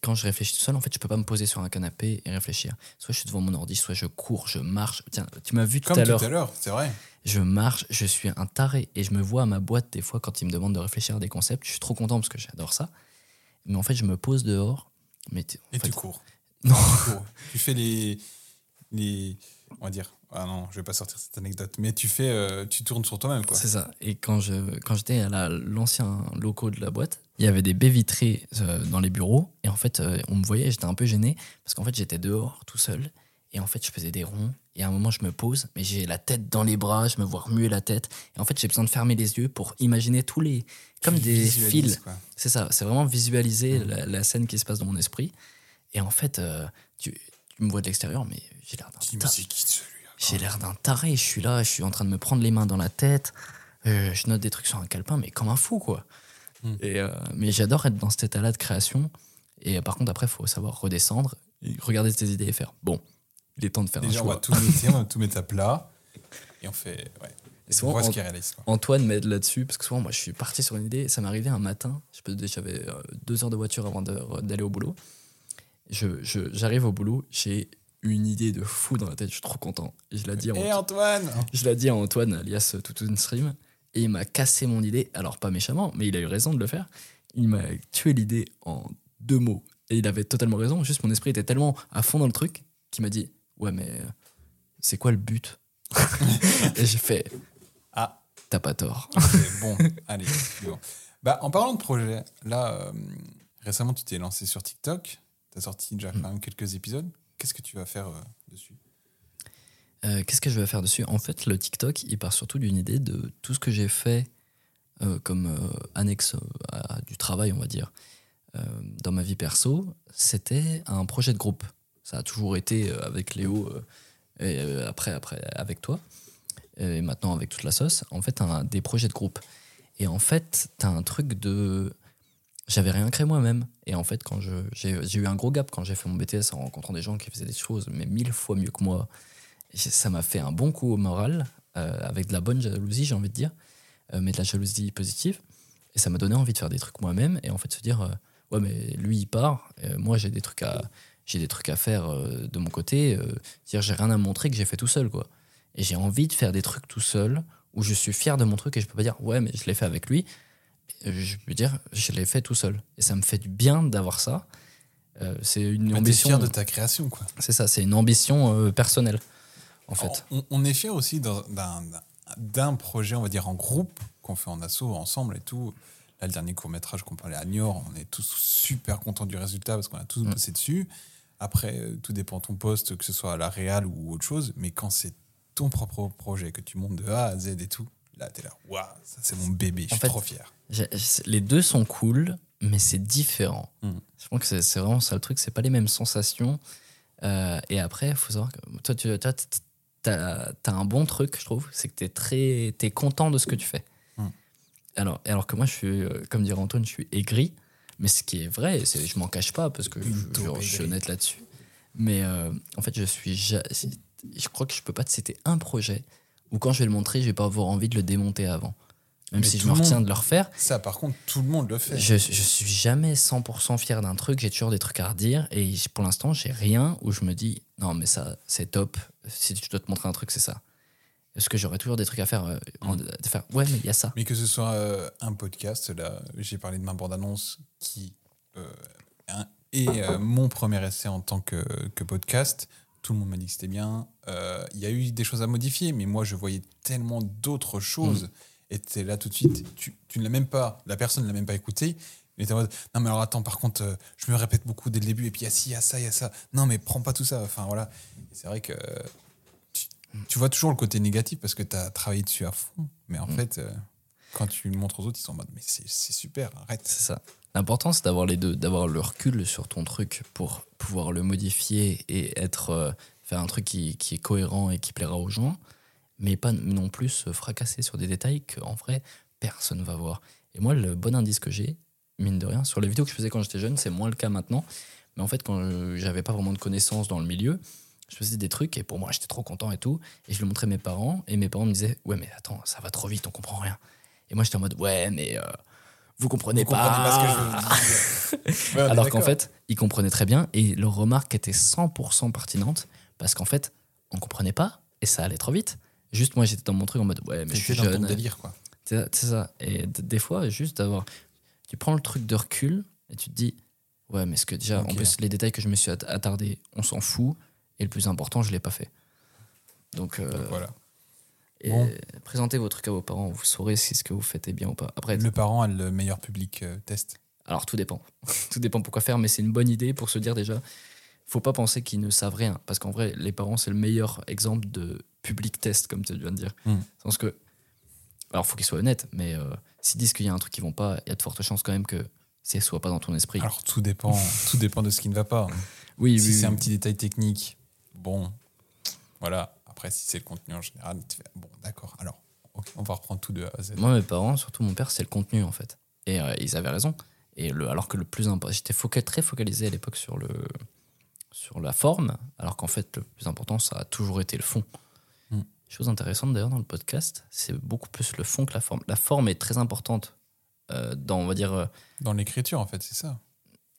quand je réfléchis tout seul, en fait, je peux pas me poser sur un canapé et réfléchir. Soit je suis devant mon ordi, soit je cours, je marche. Tiens, tu m'as vu tout Comme à tout l'heure. à l'heure, c'est vrai. Je marche, je suis un taré et je me vois à ma boîte des fois quand ils me demandent de réfléchir à des concepts. Je suis trop content parce que j'adore ça. Mais en fait, je me pose dehors. Mais Et fait, tu cours. Non. Tu cours. tu fais les, les. On va dire. Ah non, je vais pas sortir cette anecdote. Mais tu fais. euh, tu tournes sur toi-même, quoi. c'est ça. Et quand je quand j'étais à la- l'ancien locaux de la boîte, il y avait des baies vitrées euh, dans les bureaux. Et en fait, euh, on me voyait, j'étais un peu gêné parce qu'en fait, j'étais dehors tout seul. Et en fait, je faisais des ronds. Et à un moment, je me pose, mais j'ai la tête dans les bras, je me vois remuer la tête. Et en fait, j'ai besoin de fermer les yeux pour imaginer tous les. Comme Tu des fils. C'est ça, c'est vraiment visualiser la, la scène qui se passe dans mon esprit. Et en fait, euh, tu, tu me vois de l'extérieur, mais j'ai l'air d'un Tu dis, mais ta- c'est qui celui-là j'ai l'air d'un taré. Je suis là, je suis en train de me prendre les mains dans la tête. Euh, je note des trucs sur un calepin, mais comme un fou, quoi. Mhm. Et, euh, mais j'adore être dans cet état-là de création. Et par contre, après, il faut savoir redescendre, regarder tes idées et faire bon, il est temps de faire Déjà, un on va choix. tout mettre, on va tout mettre à plat. Et on fait. Ouais. Et on souvent, voit ce on- qui est réaliste. quoi. Antoine m'aide là-dessus, parce que souvent, moi, je suis parti sur une idée, et ça m'est arrivé un matin, je peux- j'avais euh, deux heures de voiture avant de- d'aller au boulot. Je- je- J'arrive au boulot, j'ai une idée de fou dans la tête, je suis trop content. Et je la dis à, Et Antoine- Antoine je la dis à Antoine, alias Toutoun Stream, et il m'a cassé mon idée, alors pas méchamment, mais il a eu raison de le faire. Il m'a tué l'idée en deux mots, et il avait totalement raison, juste mon esprit était tellement à fond dans le truc qu'il m'a dit Ouais, mais euh, c'est quoi le but? Et j'ai fait Ah, T'as pas tort. ok, bon, allez. bon. Bah, en parlant de projet, là, euh, récemment, tu t'es lancé sur TikTok. Tu as sorti déjà Mm. quand même quelques épisodes. Qu'est-ce que tu vas faire euh, dessus? Euh, Qu'est-ce que je vais faire dessus? En fait, le TikTok, il part surtout d'une idée de tout ce que j'ai fait comme annexe à du travail, on va dire, dans ma vie perso. C'était un projet de groupe. Ça a toujours été euh, avec Léo euh, et euh, après, après avec toi et maintenant avec toute la sauce. En fait, des projets de groupe. Et en fait, t'as un truc de j'avais rien créé moi-même. Et en fait, quand j'ai eu un gros gap quand j'ai fait mon BTS en rencontrant des gens qui faisaient des choses mais mille fois mieux que moi. Ça m'a fait un bon coup au moral, avec de la bonne jalousie, j'ai envie de dire, mais de la jalousie positive. Et ça m'a donné envie de faire des trucs moi-même et en fait se dire, ouais, mais lui il part, moi j'ai des trucs à j'ai des trucs à faire euh, de mon côté. euh, dire j'ai rien à montrer que j'ai fait tout seul quoi. Et j'ai envie de faire des trucs tout seul où je suis fier de mon truc et je peux pas dire ouais mais je l'ai fait avec lui. Je peux dire je l'ai fait tout seul et ça me fait du bien d'avoir ça. Euh, c'est une T'es ambition. fier de ta création, quoi. C'est ça, c'est une ambition euh, personnelle en fait. On, on est fier aussi d'un- projet, on va dire, en groupe, qu'on fait en assaut ensemble et tout. Là, le dernier court-métrage qu'on parlait à Niort, on est tous super contents du résultat parce qu'on a tous Mm. bossé dessus. Après, euh, tout dépend de ton poste, que ce soit à la réal ou autre chose. Mais quand c'est ton propre projet, que tu montes de A à Z et tout, là, t'es là, waouh, ça c'est mon bébé, je En suis fait, trop fier. Les deux sont cool, mais c'est différent. Mm. Je pense que c'est vraiment ça le truc, c'est pas les mêmes sensations. Euh, et après, il faut savoir que toi, tu as, un bon truc, je trouve, c'est que tu es très t'es content de ce que tu fais. Mm. Alors, alors que moi, je suis, euh, comme dirait Antoine, je suis aigri, mais ce qui est vrai, c'est je m'en cache pas parce que je, je- suis honnête là-dessus. Mais euh, en fait, je suis. ja- Je crois que je peux pas te citer un projet où quand je vais le montrer, je vais pas avoir envie de le démonter avant. même Mais si je me retiens monde- de le refaire. Ça, par contre, tout le monde le fait. Je, je suis jamais 100% fier d'un truc, j'ai toujours des trucs à redire et pour l'instant, j'ai rien où je me dis non, mais ça, c'est top. Si tu dois te montrer un truc, c'est ça. Est-ce que j'aurais toujours des trucs à faire, euh, en- Mm. faire Ouais, mais il y a ça. Mais que ce soit euh, un podcast, là, j'ai parlé de ma bande-annonce qui euh, un- est mon premier essai en tant que, que podcast. Tout le monde m'a dit que c'était bien. Il y a eu des choses à modifier, mais moi, je voyais tellement d'autres choses. Et t'es là tout de suite. Tu, tu ne l'as même pas, la personne ne l'a même pas écouté. Mais t'es en mode, non, mais alors attends, par contre, euh, je me répète beaucoup dès le début. Et puis, il y a ci, il y a ça, il y a ça. Non, mais prends pas tout ça. Enfin, voilà. C'est vrai que tu, vois toujours le côté négatif parce que tu as travaillé dessus à fond. Mais en Mm. fait, euh, quand tu le montres aux autres, ils sont en mode, mais c'est super, arrête. C'est ça. L'important, c'est d'avoir les deux, d'avoir le recul sur ton truc pour pouvoir le modifier et être euh, faire un truc qui, qui est cohérent et qui plaira aux gens, mais pas non plus se fracasser sur des détails qu'en vrai, personne va voir. Et moi, le bon indice que j'ai, mine de rien, sur les vidéos que je faisais quand j'étais jeune, c'est moins le cas maintenant. Mais en fait, quand je- j'avais pas vraiment de connaissances dans le milieu, je faisais des trucs et pour moi, j'étais trop content et tout. Et je le montrais à mes parents et mes parents me disaient Ouais, mais attends, ça va trop vite, on comprend rien. Et moi, j'étais en mode Ouais, mais euh, vous comprenez Vous pas. comprenez pas ce que je. Ouais, Alors qu'en fait, ils comprenaient très bien et leur remarque était 100% pertinente parce qu'en fait, on comprenait pas et ça allait trop vite. Juste moi, j'étais dans mon truc en mode Ouais, mais je suis dans ton jeune. délire, quoi. C'est ça. Et des fois, juste d'avoir. Tu prends le truc de recul et tu te dis Ouais, mais ce que déjà, en plus, les détails que je me suis at- attardé, on s'en fout. Et le plus important, je l'ai pas fait. Donc, euh, Donc, voilà. et Bon. présentez vos trucs à vos parents, vous saurez si ce que vous faites est bien ou pas. Après, Le parent a le meilleur public euh, test. Alors tout dépend. tout dépend pourquoi faire, mais c'est une bonne idée pour se dire déjà, faut pas penser qu'ils ne savent rien, parce qu'en vrai, les parents, c'est le meilleur exemple de public test, comme tu viens de dire. Mm. Parce que, alors faut qu'ils soient honnêtes, mais euh, s'ils disent qu'il y a un truc qui vont pas, il y a de fortes chances quand même que c'est soit pas dans ton esprit. Alors, tout dépend, tout dépend de ce qui ne va pas. oui, si oui, c'est oui. un petit détail technique, bon, voilà. Après, si c'est le contenu en général, tu fais, bon, d'accord. Alors, on va reprendre tout de A à Z. Moi, mes parents, surtout mon père, c'est le contenu en fait. Et euh, ils avaient raison. Et le, alors que le plus important, j'étais foca- très focalisé à l'époque sur, le, sur la forme, alors qu'en fait, le plus important, ça a toujours été le fond. Mm. Chose intéressante d'ailleurs dans le podcast, c'est beaucoup plus le fond que la forme. La forme est très importante euh, dans, on va dire, euh, Dans l'écriture, en fait, c'est ça.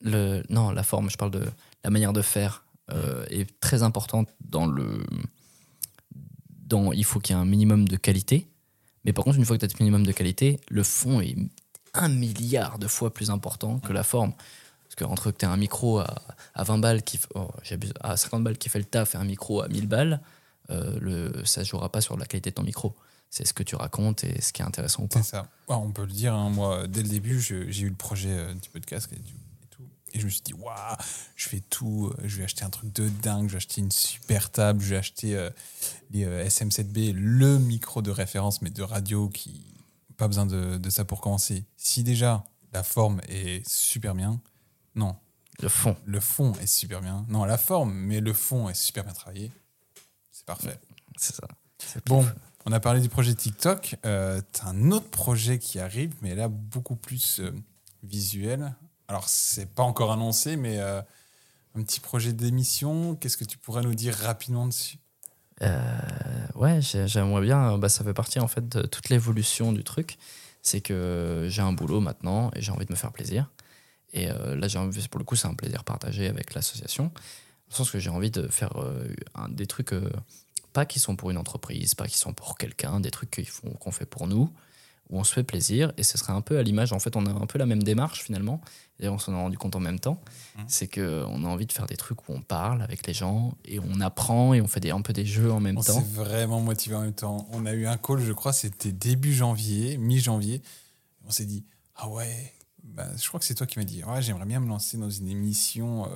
le, non, la forme, je parle de la manière de faire, euh, est très importante dans le. Dans, il faut qu'il y ait un minimum de qualité. Mais par contre, une fois que tu as ce minimum de qualité, le fond est un milliard de fois plus important que la forme. Parce que entre que tu as un micro à, à 20 balles, qui, oh, à 50 balles qui fait le taf et un micro à 1000 balles, euh, le, ça ne jouera pas sur la qualité de ton micro. C'est ce que tu racontes et ce qui est intéressant ou pas. C'est ça. Ouais, on peut le dire, hein, moi, dès le début, j'ai eu le projet euh, du podcast du- et je me suis dit, waouh, je fais tout. euh, Je vais acheter un truc de dingue. Je vais acheter une super table. Je vais acheter euh, les euh, SM7B, le micro de référence, mais de radio qui. Pas besoin de, de ça pour commencer. Si déjà la forme est super bien, non. Le fond. Le fond est super bien. Non, la forme, mais le fond est super bien travaillé. C'est parfait. C'est ça. Bon, on a parlé du projet TikTok. Euh, T'as un autre projet qui arrive, mais là beaucoup plus visuel. Alors c'est pas encore annoncé, mais euh, un petit projet d'émission. Qu'est-ce que tu pourrais nous dire rapidement dessus? Euh, ouais, j'ai- j'aimerais bien. Bah, ça fait partie en fait de toute l'évolution du truc. C'est que j'ai un boulot maintenant et j'ai envie de me faire plaisir. Et euh, là, pour le coup, c'est un plaisir partagé avec l'association. Dans le sens que j'ai envie de faire euh, un- des trucs, euh, pas qui sont pour une entreprise, pas qui sont pour quelqu'un, des trucs qu'on fait pour nous, où on se fait plaisir. Et ce serait un peu à l'image, en fait, on a un peu la même démarche finalement. Et on s'en est rendu compte en même temps. Mhm. C'est qu'on a envie de faire des trucs où on parle avec les gens et on apprend et on fait des, un peu des jeux en même On s'est temps. vraiment motivé en même temps. On a eu un call, je crois, c'était début janvier, mi-janvier. On s'est dit, ah ouais, bah, je crois que c'est toi qui m'as dit, ouais, j'aimerais bien me lancer dans une émission euh,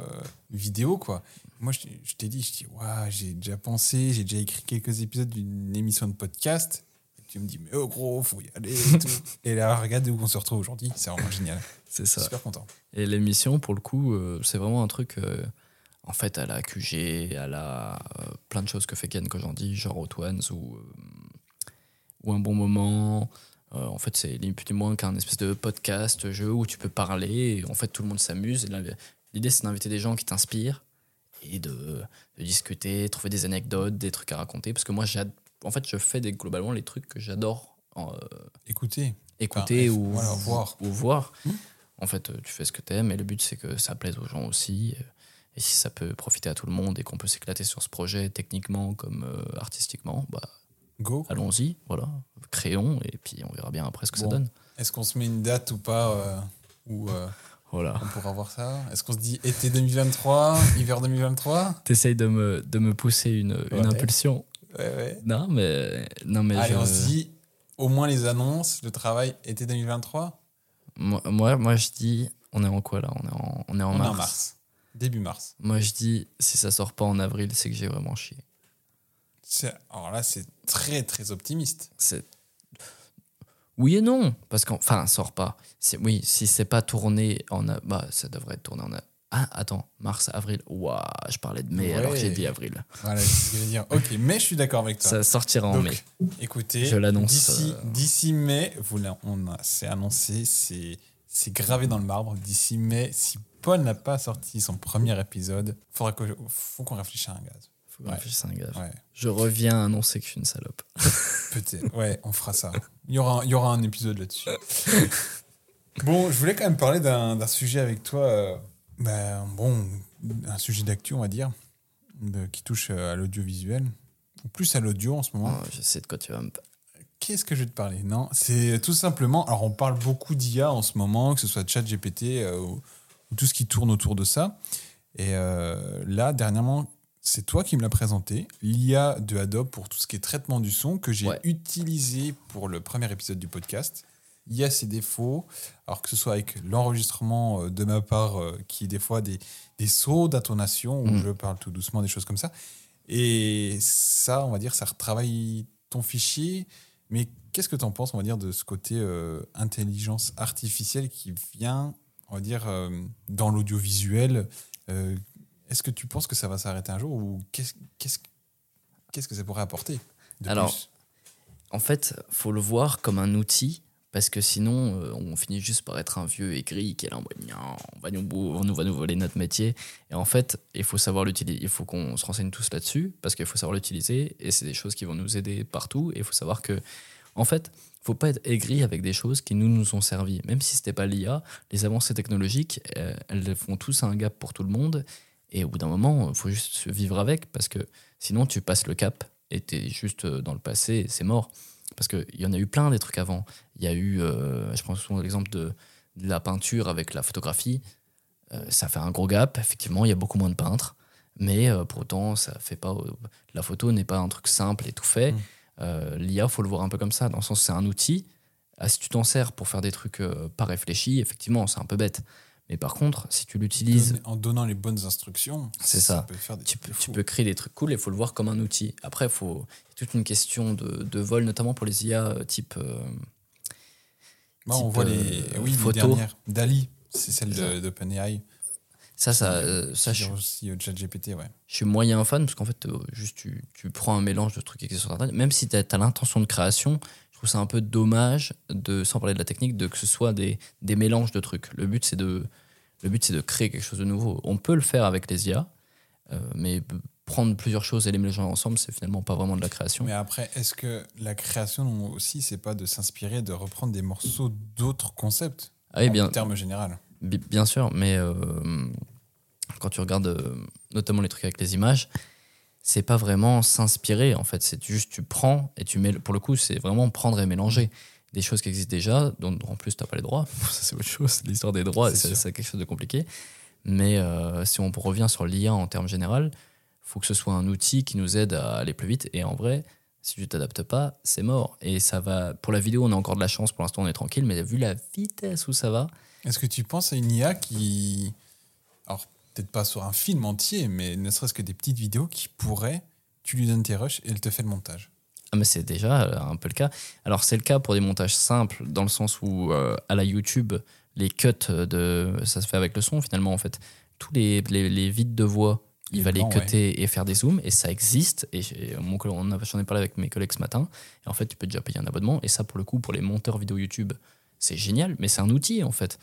vidéo, quoi. Moi, je, t'ai- je t'ai dit, je dis, ouais, j'ai déjà pensé, j'ai déjà écrit quelques épisodes d'une émission de podcast. Tu me dis, mais oh gros, faut y aller et tout. et là, regarde où on se retrouve aujourd'hui. C'est vraiment génial. C'est ça. super content. Et l'émission, pour le coup, euh, c'est vraiment un truc. euh, en fait, à la QG, à la euh, plein de choses que fait Ken dis genre Hot Ones ou, euh, ou Un Bon Moment. En fait, c'est ni plus ni moins qu'un espèce de podcast, jeu où tu peux parler. Et en fait, tout le monde s'amuse. L'idée, c'est d'inviter des gens qui t'inspirent et de, de discuter, trouver des anecdotes, des trucs à raconter. Parce que moi, en fait, je fais des, globalement les trucs que j'adore. euh, écouter Enfin, ou, voilà, voir. ou voir. Hmm. En fait, euh, tu fais ce que t'aimes et le but c'est que ça plaise aux gens aussi. euh, Et si ça peut profiter à tout le monde et qu'on peut s'éclater sur ce projet techniquement comme euh, artistiquement, bah Go. allons-y, voilà, créons et puis on verra bien après ce que ça donne. Est-ce qu'on se met une date ou pas euh, euh, Voilà. on pourra voir ça Est-ce qu'on se dit été 2023, hiver 2023 T'essayes de me, de me pousser une, une impulsion. Ouais, ouais. Non, mais. Non, mais Allez, je- on se dit au moins les annonces, le travail, été 2023 moi, moi, moi, je dis. On est en quoi là? On est en, on est en On est mars. en mars. Début mars. Moi, je dis, si ça sort pas en avril, c'est que j'ai vraiment chié. Alors là, c'est très, très optimiste. C'est. Oui et non, parce qu'enfin, sort pas. Oui, si c'est pas tourné en, bah, ça devrait être tourné en. Ah, attends, mars, avril. Waouh, je parlais de mai Ouais. alors que j'ai dit avril. Voilà, c'est ce que je veux dire. Ok, mais je suis d'accord avec toi. Ça sortira en Donc, mai. Écoutez, Je l'annonce, D'ici, euh, mai, vous l'a- on a- c'est annoncé, c'est, gravé dans le marbre. D'ici mai, si Paul n'a pas sorti son premier épisode, faudra que, faut qu'on réfléchisse à un gaz. Faut ouais. réfléchisse à un. Ouais, Je reviens annoncer que je suis une salope. peut-être. Ouais, on fera ça. Il y aura, un- il y aura un épisode là-dessus. Bon, je voulais quand même parler d'un, d'un sujet avec toi. euh, ben, bon, un sujet d'actu, on va dire, de- qui touche euh, à l'audiovisuel, ou plus à l'audio en ce moment. Oh, je sais de quoi tu vas me Qu'est-ce que je vais te parler? Non, c'est tout simplement. Alors, on parle beaucoup d'IA en ce moment, que ce soit ChatGPT euh, ou, ou tout ce qui tourne autour de ça. Et euh, là, dernièrement, c'est toi qui me l'as présenté, l'IA de Adobe pour tout ce qui est traitement du son que j'ai Ouais. utilisé pour le premier épisode du podcast. Il y a ses défauts, alors que ce soit avec l'enregistrement euh, de ma part, euh, qui est des fois des, des sauts d'intonation où Mm. je parle tout doucement, des choses comme ça. Et ça, on va dire, ça retravaille ton fichier. Mais qu'est-ce que tu en penses, on va dire, de ce côté euh, intelligence artificielle qui vient, on va dire, euh, dans l'audiovisuel Euh, Est-ce que tu penses que ça va s'arrêter un jour ou qu'est-ce qu'est-ce qu'est-ce que ça pourrait apporter de Alors, plus? En fait, faut le voir comme un outil parce que sinon, euh, on finit juste par être un vieux aigri qui est là en mode on va nous, voler notre métier. Et en fait, il faut savoir l'utiliser. Il faut qu'on se renseigne tous là-dessus parce qu'il faut savoir l'utiliser et c'est des choses qui vont nous aider partout. Et il faut savoir que, en fait, faut pas être aigri avec des choses qui nous nous ont servi. Même si c'était pas l'IA, les avancées technologiques, euh, elles font tous un gap pour tout le monde. Et au bout d'un moment, il faut juste vivre avec parce que sinon, tu passes le cap et tu es juste euh, dans le passé et c'est mort. Parce qu'il y en a eu plein des trucs avant. Il y a eu, euh, je prends souvent l'exemple de, de la peinture avec la photographie. Euh, ça fait un gros gap. Effectivement, il y a beaucoup moins de peintres. Mais euh, pour autant, ça fait pas. la photo n'est pas un truc simple et tout fait. Mm. Euh, L'IA, faut le voir un peu comme ça, dans le sens c'est un outil. Ah, si tu t'en sers pour faire des trucs pas réfléchis, effectivement, c'est un peu bête. Mais par contre, si tu l'utilises en donnant les bonnes instructions, C'est ça. peut faire des tu peux, tu créer des trucs cool et il faut le voir comme un outil. Après, il faut il y a toute une question de, de vol, notamment pour les IA euh, type. euh, Bah, on voit les, euh, oui, les dernières. Dali, c'est celle d'OpenAI. ça, ça, euh, ça, J'ai je, aussi euh, ouais. je suis moyen fan parce qu'en fait, juste tu, tu prends un mélange de trucs qui existent sur Internet. Même si tu as, l'intention de création, trouve ça un peu dommage, de, sans parler de la technique, de que ce soit des, des mélanges de trucs. Le but, c'est de, le but, c'est de créer quelque chose de nouveau. On peut le faire avec les IA, euh, mais prendre plusieurs choses et les mélanger ensemble, c'est finalement pas vraiment de la création. Mais après, est-ce que la création aussi, c'est pas de s'inspirer, de reprendre des morceaux d'autres concepts Ah oui, en bien, termes général Bi- Bien sûr, mais euh, quand tu regardes euh, notamment les trucs avec les images, c'est pas vraiment s'inspirer en fait. C'est juste tu prends et tu mets. Pour le coup, c'est vraiment prendre et mélanger des choses qui existent déjà, dont en plus t'as pas les droits. Ça c'est autre chose. L'histoire des droits, C'est quelque chose de compliqué. Mais euh, si on revient sur l'IA en termes général, faut que ce soit un outil qui nous aide à aller plus vite. Et en vrai, si tu t'adaptes pas, c'est mort. Et ça va. Pour la vidéo, on a encore de la chance. Pour l'instant, on est tranquille. Mais vu la vitesse où ça va, Est-ce que tu penses à une IA qui. Alors, peut-être pas sur un film entier, mais ne serait-ce que des petites vidéos qui pourraient. Tu lui donnes tes rushs et elle te fait le montage. Ah mais c'est déjà euh, un peu le cas. Alors c'est le cas pour des montages simples dans le sens où euh, à la YouTube les cuts de ça se fait avec le son finalement en fait. Tous les, les, les vides de voix, il va les cutter et faire des zooms et ça existe et mon on a- j'en ai parlé avec mes collègues ce matin et en fait tu peux déjà payer un abonnement et ça pour le coup pour les monteurs vidéo YouTube c'est génial mais c'est un outil en fait.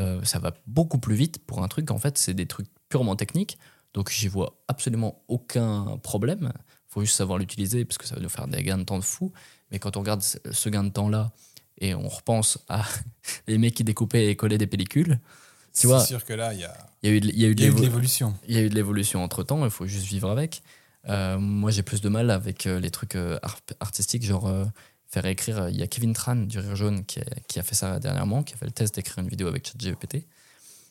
Euh, ça va beaucoup plus vite pour un truc en fait c'est des trucs purement techniques donc j'y vois absolument aucun problème faut juste savoir l'utiliser parce que ça va nous faire des gains de temps de fou. Mais quand on regarde ce gain de temps-là et on repense à les mecs qui découpaient et collaient des pellicules. Tu C'est vois, sûr que là, il y a, il y a eu de, il il l'évolution. il y a eu de l'évolution entre temps, il faut juste vivre avec. Euh, moi, j'ai plus de mal avec euh, les trucs euh, ar- artistiques, genre euh, faire écrire. Il y a Kevin Tran du Rire Jaune qui a, qui a fait ça dernièrement, qui a fait le test d'écrire une vidéo avec ChatGPT.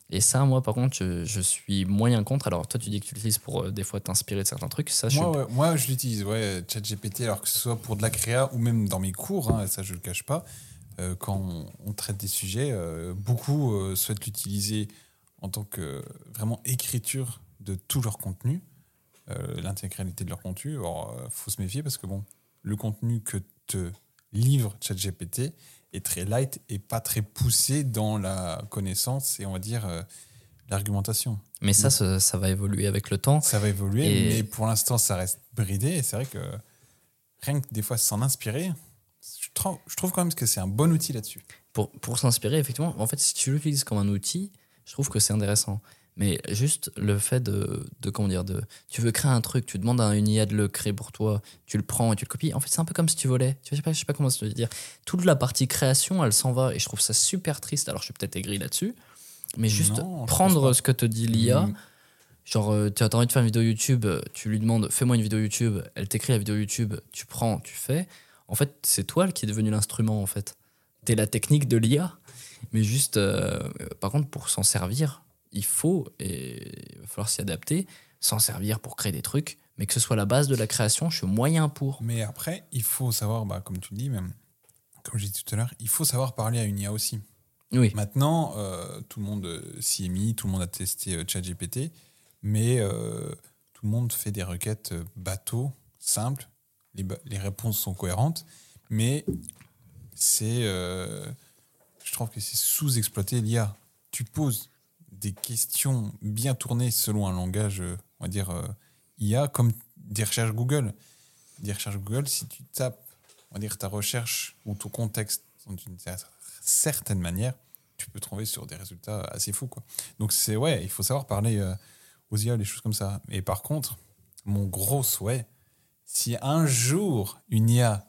Et ça, moi, par contre, je, je suis moyen contre. Alors, toi, tu dis que tu l'utilises pour euh, des fois t'inspirer de certains trucs. Ça, Moi, suis- ouais, moi, je l'utilise, ouais, ChatGPT, alors que ce soit pour de la créa ou même dans mes cours, hein, ça je le cache pas. euh, quand on, on traite des sujets, euh, beaucoup souhaitent l'utiliser en tant que vraiment écriture de tout leur contenu, l'intégralité de leur contenu. Alors, faut se méfier parce que bon, le contenu que te livre ChatGPT est très light et pas très poussé dans la connaissance et on va dire euh, l'argumentation. Mais ça, ça, ça va évoluer avec le temps. Ça va évoluer, Et- mais pour l'instant, ça reste bridé. Et c'est vrai que rien que des fois s'en inspirer, je trouve, je trouve quand même que c'est un bon outil là-dessus. Pour, pour s'inspirer, effectivement, en fait, si tu l'utilises comme un outil, je trouve que c'est intéressant. Mais juste le fait de, de, comment dire, de, tu veux créer un truc, tu demandes à une IA de le créer pour toi, tu le prends et tu le copies. En fait, c'est un peu comme si tu volais. Tu sais pas, je sais pas comment te dire. Toute la partie création, elle s'en va et je trouve ça super triste. Alors, je suis peut-être aigri là-dessus, mais juste Non, prendre ce que te dit l'IA. Mm. Genre, euh, tu as envie de faire une vidéo YouTube, tu lui demandes fais-moi une vidéo YouTube, elle t'écrit la vidéo YouTube, tu prends, tu fais. En fait, c'est toi qui est devenu l'instrument, en fait. T'es la technique de l'IA. Mais juste, euh, par contre, pour s'en servir, il faut, et il va falloir s'y adapter, s'en servir pour créer des trucs, mais que ce soit la base de la création, je suis moyen pour. Mais après, il faut savoir, bah, comme tu le dis, même, comme j'ai dit tout à l'heure, il faut savoir parler à une IA aussi. Oui, Maintenant, euh, tout le monde s'y est mis, tout le monde a testé euh, ChatGPT, mais euh, tout le monde fait des requêtes euh, bateau, simples. Les, les réponses sont cohérentes, mais c'est, je trouve que c'est sous-exploité l'IA. Tu poses des questions bien tournées selon un langage, euh, on va dire, euh, IA, comme des recherches Google. Des recherches Google, si tu tapes, on va dire, ta recherche ou ton contexte d'une cer- certaine manière, tu peux trouver sur des résultats assez fous. Quoi. Donc, c'est ouais, il faut savoir parler euh, aux IA, des choses comme ça. Et par contre, mon gros souhait, si un jour une IA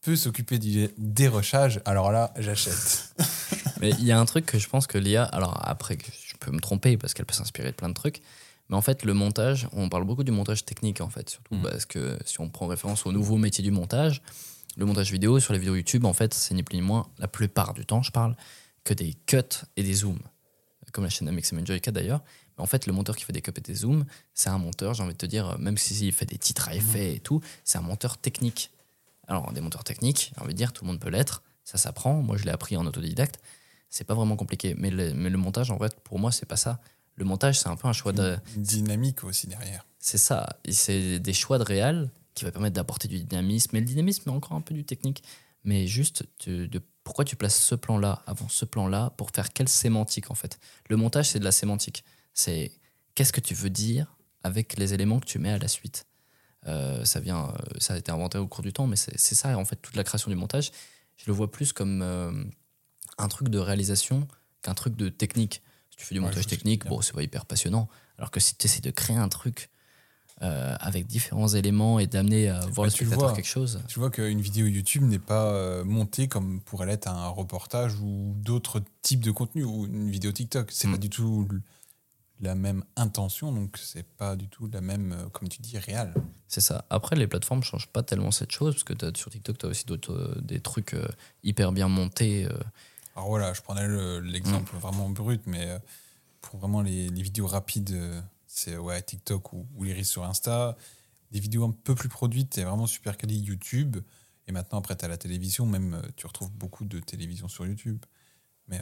peut s'occuper du dérochage, alors là, j'achète. mais il y a un truc que je pense que l'IA, alors après, peux me tromper parce qu'elle peut s'inspirer de plein de trucs, mais en fait, le montage, on parle beaucoup du montage technique, en fait, surtout Mhm. parce que si on prend référence au nouveau métier du montage, le montage vidéo sur les vidéos YouTube, en fait, c'est ni plus ni moins, la plupart du temps, je parle, que des cuts et des zooms. Comme la chaîne Amix Joyka d'ailleurs. Mais en fait, le monteur qui fait des cuts et des zooms, c'est un monteur, j'ai envie de te dire, même s'il fait des titres à effet et tout, c'est un monteur technique. Alors, des monteurs techniques, j'ai envie de dire, tout le monde peut l'être, ça s'apprend. Moi, je l'ai appris en autodidacte. C'est pas vraiment compliqué. Mais le, mais le montage, en fait, pour moi, c'est pas ça. Le montage, c'est un peu un choix de. Une dynamique aussi derrière. C'est ça. Et c'est des choix de réal qui va permettre d'apporter du dynamisme. Mais le dynamisme, est encore un peu du technique. Mais juste, de, de pourquoi tu places ce plan-là avant ce plan-là pour faire quelle sémantique, en fait? Le montage, c'est de la sémantique. C'est qu'est-ce que tu veux dire avec les éléments que tu mets à la suite. Euh, ça vient, euh, ça a été inventé au cours du temps, mais c'est c'est ça, en fait, toute la création du montage. Je le vois plus comme euh, un truc de réalisation qu'un truc de technique. Si tu fais du Ouais, montage technique, bon, c'est pas hyper passionnant. Alors que si tu essaies de créer un truc euh, avec différents éléments et d'amener à voir Bah, le spectateur vois. quelque chose. Tu vois qu'une vidéo YouTube n'est pas euh, montée comme pourrait l'être un reportage ou d'autres types de contenus ou une vidéo TikTok. C'est Mm. pas du tout la même intention, donc c'est pas du tout la même, euh, comme tu dis, réel. C'est ça. Après, les plateformes changent pas tellement cette chose, parce que t'as- sur TikTok, tu as aussi d'autres, des trucs hyper bien montés. euh. Alors voilà, je prenais le- l'exemple Mm. vraiment brut, mais euh, pour vraiment les, les vidéos rapides, euh, c'est ouais, TikTok ou, ou les sur Insta. Des vidéos un peu plus produites, c'est vraiment super quali YouTube. Et maintenant, après, tu as la télévision, même euh, tu retrouves beaucoup de télévision sur YouTube. Mais,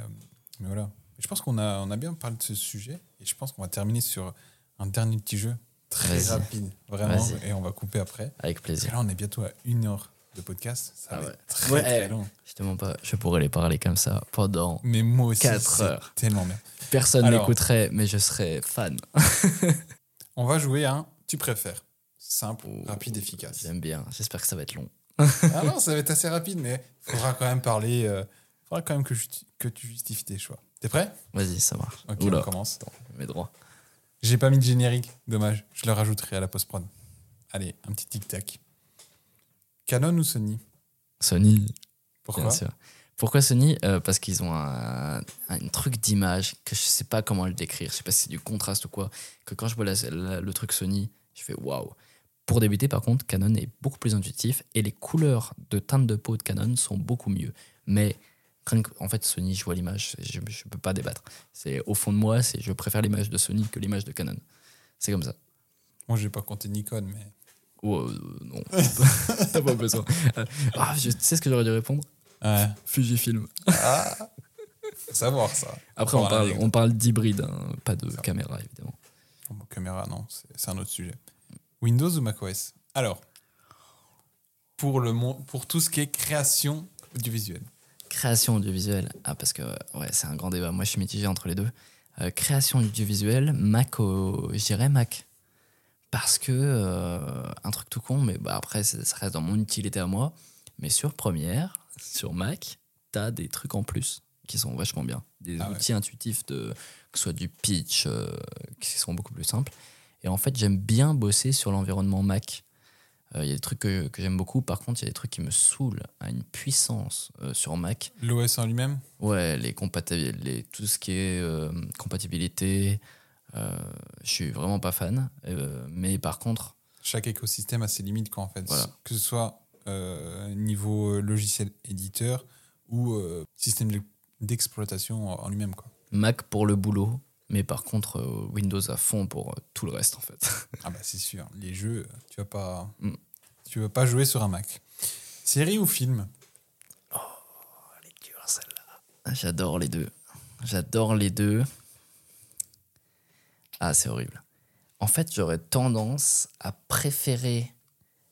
mais voilà. Je pense qu'on a, on a bien parlé de ce sujet et je pense qu'on va terminer sur un dernier petit jeu très rapide, vraiment, et on va couper après. Avec plaisir. que là, on est bientôt à une heure de podcast. Ça Ah va ouais. être très, Ouais. très long. Je te mens pas, je pourrais les parler comme ça pendant. Mais moi aussi, Quatre c'est heures. tellement bien. Personne n'écouterait, mais je serais fan. On va jouer à un tu préfères. Simple, Oh, rapide, efficace. J'aime bien. J'espère que ça va être long. ah non, ça va être assez rapide, mais il faudra quand même parler. Il faudra quand même que, que tu justifies tes choix. T'es prêt? Vas-y, ça marche. Ok, Oula. on commence. Attends, mes droits. J'ai pas mis de générique, dommage. Je le rajouterai à la post-prod. Allez, un petit tic-tac. Canon ou Sony? Sony, Pourquoi? Bien sûr. Pourquoi Sony? Euh, Parce qu'ils ont un, un truc d'image que je sais pas comment le décrire. Je sais pas si c'est du contraste ou quoi. Que quand je vois la- la- le truc Sony, je fais waouh. Pour débuter, par contre, Canon est beaucoup plus intuitif et les couleurs de teinte de peau de Canon sont beaucoup mieux. Mais en fait, Sony, je vois l'image, je, je peux pas débattre. C'est au fond de moi, c'est je préfère l'image de Sony que l'image de Canon. C'est comme ça. Moi, j'ai pas compté Nikon, mais. Oh, euh, non, t'as pas besoin. Euh, ah, je tu sais ce que j'aurais dû répondre? Ouais. Fujifilm. Ah Faut savoir ça. Après, on parle, on parle d'hybride, hein, pas de Ça. caméra, évidemment. Bon, caméra, non, c'est un autre sujet. Windows ou macOS? Alors, pour, le, pour tout ce qui est création audiovisuelle. Création audiovisuelle. Ah, parce que ouais, c'est un grand débat. Moi, je suis mitigé entre les deux. Euh, création audiovisuelle, Mac, dirais Mac. Parce que, euh, un truc tout con, mais bah, après, ça reste dans mon utilité à moi. Mais sur Premiere, sur Mac, t'as des trucs en plus qui sont vachement bien. Des Ah ouais. outils intuitifs, de, que ce soit du pitch, euh, qui sont beaucoup plus simples. Et en fait, j'aime bien bosser sur l'environnement Mac. Euh, Il y a des trucs que, que j'aime beaucoup. Par contre, il y a des trucs qui me saoulent à une puissance sur Mac. L'OS en lui-même? Ouais, les les, tout ce qui est compatibilité, je suis vraiment pas fan. Euh, mais par contre, Chaque écosystème a ses limites, quoi, en fait. Voilà. Que ce soit euh, niveau euh, logiciel éditeur ou euh, système de- d'exploitation en lui-même, quoi. Mac pour le boulot, mais par contre, euh, Windows à fond pour euh, tout le reste en fait. Ah bah c'est sûr, les jeux, tu vas pas, Mm. tu vas pas jouer sur un Mac. Série ou film? J'adore les deux. J'adore les deux. Ah, c'est horrible. En fait, j'aurais tendance à préférer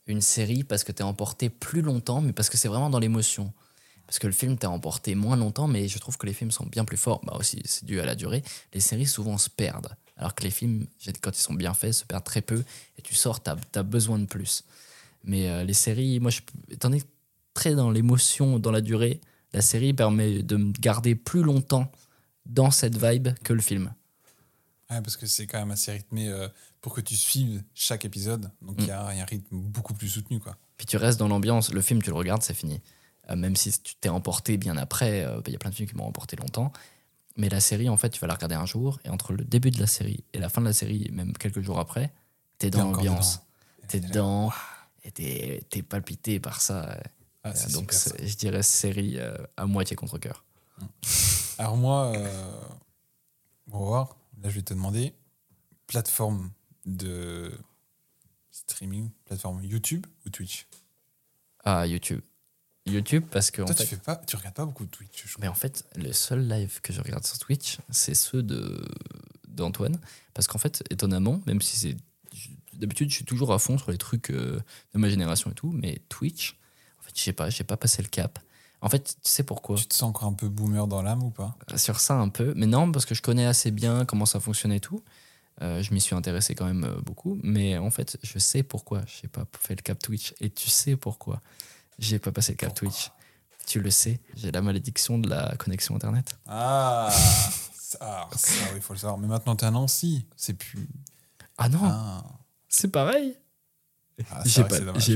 une série parce que t'es emporté plus longtemps, mais parce que c'est vraiment dans l'émotion. Parce que le film t'es emporté moins longtemps, mais je trouve que les films sont bien plus forts. Bah aussi, c'est dû à la durée. Les séries souvent se perdent. Alors que les films, quand ils sont bien faits, se perdent très peu. Et tu sors, t'as as besoin de plus. Mais euh, les séries, moi, étant très dans l'émotion, dans la durée, la série permet de me garder plus longtemps dans cette vibe que le film. Ouais, parce que c'est quand même assez rythmé euh, pour que tu suives chaque épisode. Donc il y, a il y a un rythme beaucoup plus soutenu. Quoi. Puis tu restes dans l'ambiance. Le film, tu le regardes, c'est fini. Euh, même si tu t'es emporté bien après, euh, il y a plein de films qui m'ont emporté longtemps. Mais la série, en fait, tu vas la regarder un jour, et entre le début de la série et la fin de la série, même quelques jours après, t'es dans l'ambiance. T'es dedans, et t'es t'es palpité par ça. Ah, Donc, je dirais série à moitié contre cœur. Alors moi, on va voir. Là, je vais te demander plateforme de streaming, plateforme YouTube ou Twitch? Ah, YouTube. YouTube, parce que. en Toi, fait, tu fais pas, tu regardes pas beaucoup de Twitch. je crois. Mais en fait, le seul live que je regarde sur Twitch, c'est ceux de d'Antoine. Parce qu'en fait, étonnamment, même si c'est. D'habitude, je suis toujours à fond sur les trucs euh, de ma génération et tout, mais Twitch, en fait, je sais pas, j'ai pas passé le cap. En fait, tu sais pourquoi Tu te sens encore un peu boomer dans l'âme ou pas? Sur ça, un peu. Mais non, parce que je connais assez bien comment ça fonctionne et tout. Euh, je m'y suis intéressé quand même euh, beaucoup. Mais en fait, je sais pourquoi je n'ai pas fait le cap Twitch. Et tu sais pourquoi j'ai pas passé le cap Pourquoi? Twitch. Tu le sais, j'ai la malédiction de la connexion Internet. Ah, ça, ça, oui, il faut le savoir. Mais maintenant, t'es à Nancy. C'est plus. Ah non, Ah, c'est pareil. Ah, J'ai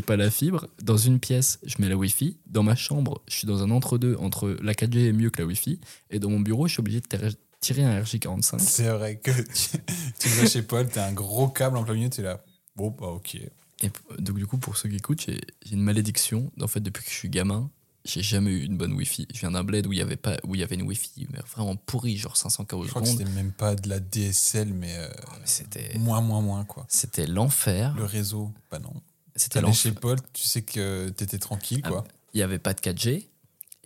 pas, pas la fibre. Dans une pièce, je mets la Wi-Fi. Dans ma chambre, je suis dans un entre-deux entre la 4G est mieux que la Wi-Fi. Et dans mon bureau, je suis obligé de tirer- un RJ45. C'est vrai que tu, tu vas chez Paul, t'as un gros câble en plein milieu, t'es là. Bon, bah ok. Et donc, du coup, pour ceux qui écoutent, j'ai j'ai une malédiction. En fait, depuis que je suis gamin, j'ai jamais eu une bonne Wi-Fi. Je viens d'un bled où il y avait pas, où il y avait une Wi-Fi mais vraiment pourrie, genre 500 k au Je crois que c'était même pas de la DSL, mais euh, Mais C'était, moins, moins, moins, quoi. c'était l'enfer. Le réseau, bah non. C'était T'allais chez l'enfer. Paul, tu sais que t'étais tranquille, Ah, quoi. Il y avait pas de 4G.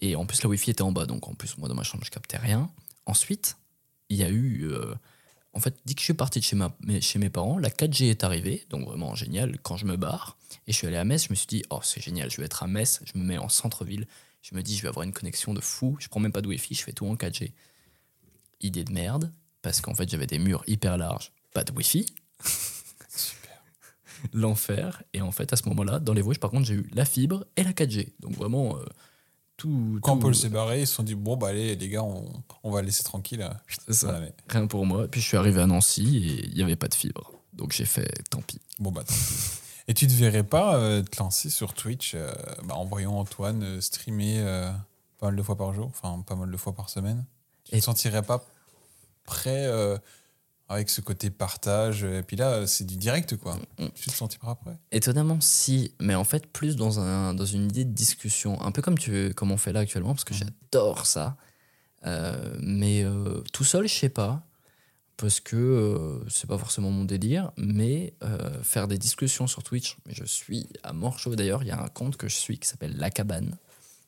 Et en plus, la Wi-Fi était en bas. Donc, en plus, moi, dans ma chambre, je captais rien. Ensuite, il y a eu. euh, en fait, dès que je suis parti de chez, ma, mais chez mes parents, la 4G est arrivée. Donc, vraiment génial. Quand je me barre et je suis allé à Metz, je me suis dit, oh, c'est génial, je vais être à Metz. Je me mets en centre-ville. Je me dis, je vais avoir une connexion de fou. Je prends même pas de Wi-Fi, je fais tout en 4G. Idée de merde. Parce qu'en fait, j'avais des murs hyper larges. Pas de Wi-Fi. Super. L'enfer. Et en fait, à ce moment-là, dans les Vosges, par contre, j'ai eu la fibre et la 4G. Donc, vraiment. euh, tout, Quand tout- Paul s'est barré, ils se sont dit, bon, bah allez, les gars, on, on va laisser tranquille. ça. Rien pour moi. Puis je suis arrivé à Nancy et il n'y avait pas de fibre. Donc j'ai fait tant pis. Bon, bah tant pis. Et tu te verrais pas euh, te lancer sur Twitch euh, bah, en voyant Antoine euh, streamer pas mal de fois par jour, enfin pas mal de fois par semaine, tu Et- te sentirais pas prêt avec ce côté partage Et puis là, c'est du direct, quoi. Mm. Tu te sentiras prêt Étonnamment, si, mais en fait, plus dans, un, dans une idée de discussion, un peu comme, tu, comme on fait là actuellement, parce que Mhm. j'adore ça. Euh, mais euh, tout seul, je sais pas, parce que euh, c'est pas forcément mon délire, mais euh, faire des discussions sur Twitch, mais je suis à mort chaud d'ailleurs, il y a un compte que je suis qui s'appelle La Cabane,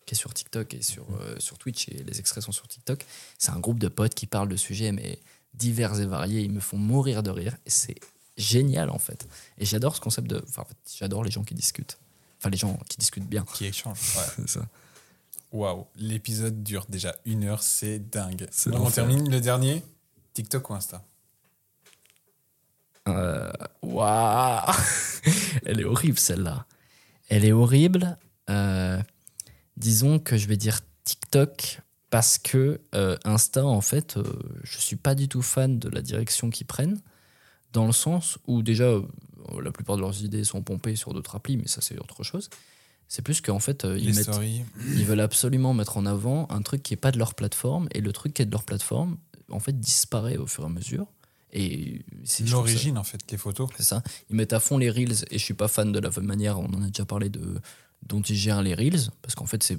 qui est sur TikTok et sur, euh, sur Twitch, et les extraits sont sur TikTok. C'est un groupe de potes qui parlent de sujets, mais divers et variés, ils me font mourir de rire, et c'est génial en fait. Et j'adore ce concept de. Enfin, en fait, j'adore les gens qui discutent. Enfin, les gens qui discutent bien. Qui échange. Ouais. C'est ça. Waouh, l'épisode dure déjà une heure, c'est dingue. Donc, on termine le dernier. TikTok ou Insta? Euh, Waouh Elle est horrible celle-là. Elle est horrible. Euh, disons que je vais dire TikTok parce que euh, Insta, en fait, euh, je suis pas du tout fan de la direction qu'ils prennent. Dans le sens où déjà, euh, la plupart de leurs idées sont pompées sur d'autres applis, mais ça c'est autre chose. C'est plus qu'en fait, euh, ils mettent, veulent absolument mettre en avant un truc qui est pas de leur plateforme et le truc qui est de leur plateforme en fait disparaît au fur et à mesure et c'est ça- L'origine, en fait, les photos. c'est ça ils mettent à fond les reels et je suis pas fan de la manière on en a déjà parlé de dont ils gèrent les reels parce qu'en fait c'est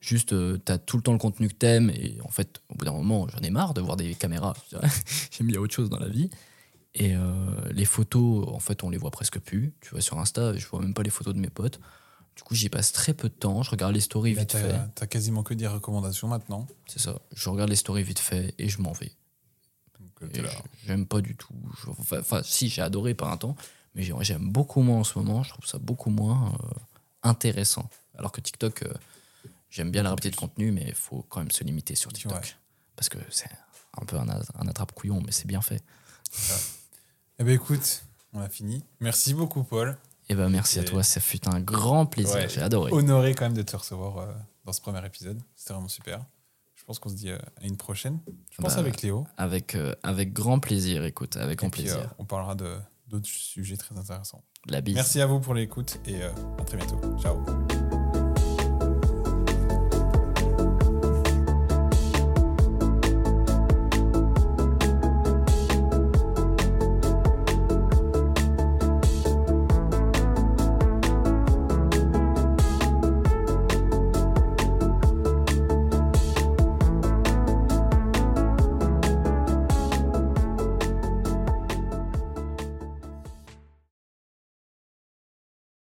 juste euh, t'as tout le temps le contenu que t'aimes et en fait au bout d'un moment j'en ai marre de voir des caméras j'aime bien autre chose dans la vie et euh, les photos en fait on les voit presque plus tu vois sur Insta je vois même pas les photos de mes potes du coup j'y passe très peu de temps je regarde les stories Là, vite fait t'as quasiment que des recommandations maintenant. c'est ça. Je regarde les stories vite fait et je m'en vais. Euh, J'aime pas du tout. Enfin, enfin, si, j'ai adoré par un temps, mais j'ai- j'aime beaucoup moins en ce moment. Je trouve ça beaucoup moins euh, intéressant. Alors que TikTok, euh, j'aime bien la rapidité de contenu, mais il faut quand même se limiter sur TikTok. Ouais. Parce que c'est un peu un, attrape-couillon, mais c'est bien fait. Eh ben écoute, on a fini. Merci beaucoup, Paul. Et ben merci à toi, ça fut un grand plaisir. Ouais. J'ai adoré. Honoré quand même de te recevoir euh, dans ce premier épisode. C'était vraiment super. Je pense qu'on se dit euh, à une prochaine. Je pense Bah, avec Léo. Avec, euh, avec grand plaisir, écoute, avec grand plaisir. on parlera de d'autres sujets très intéressants. La bise. Merci à vous pour l'écoute et euh, à très bientôt. Ciao.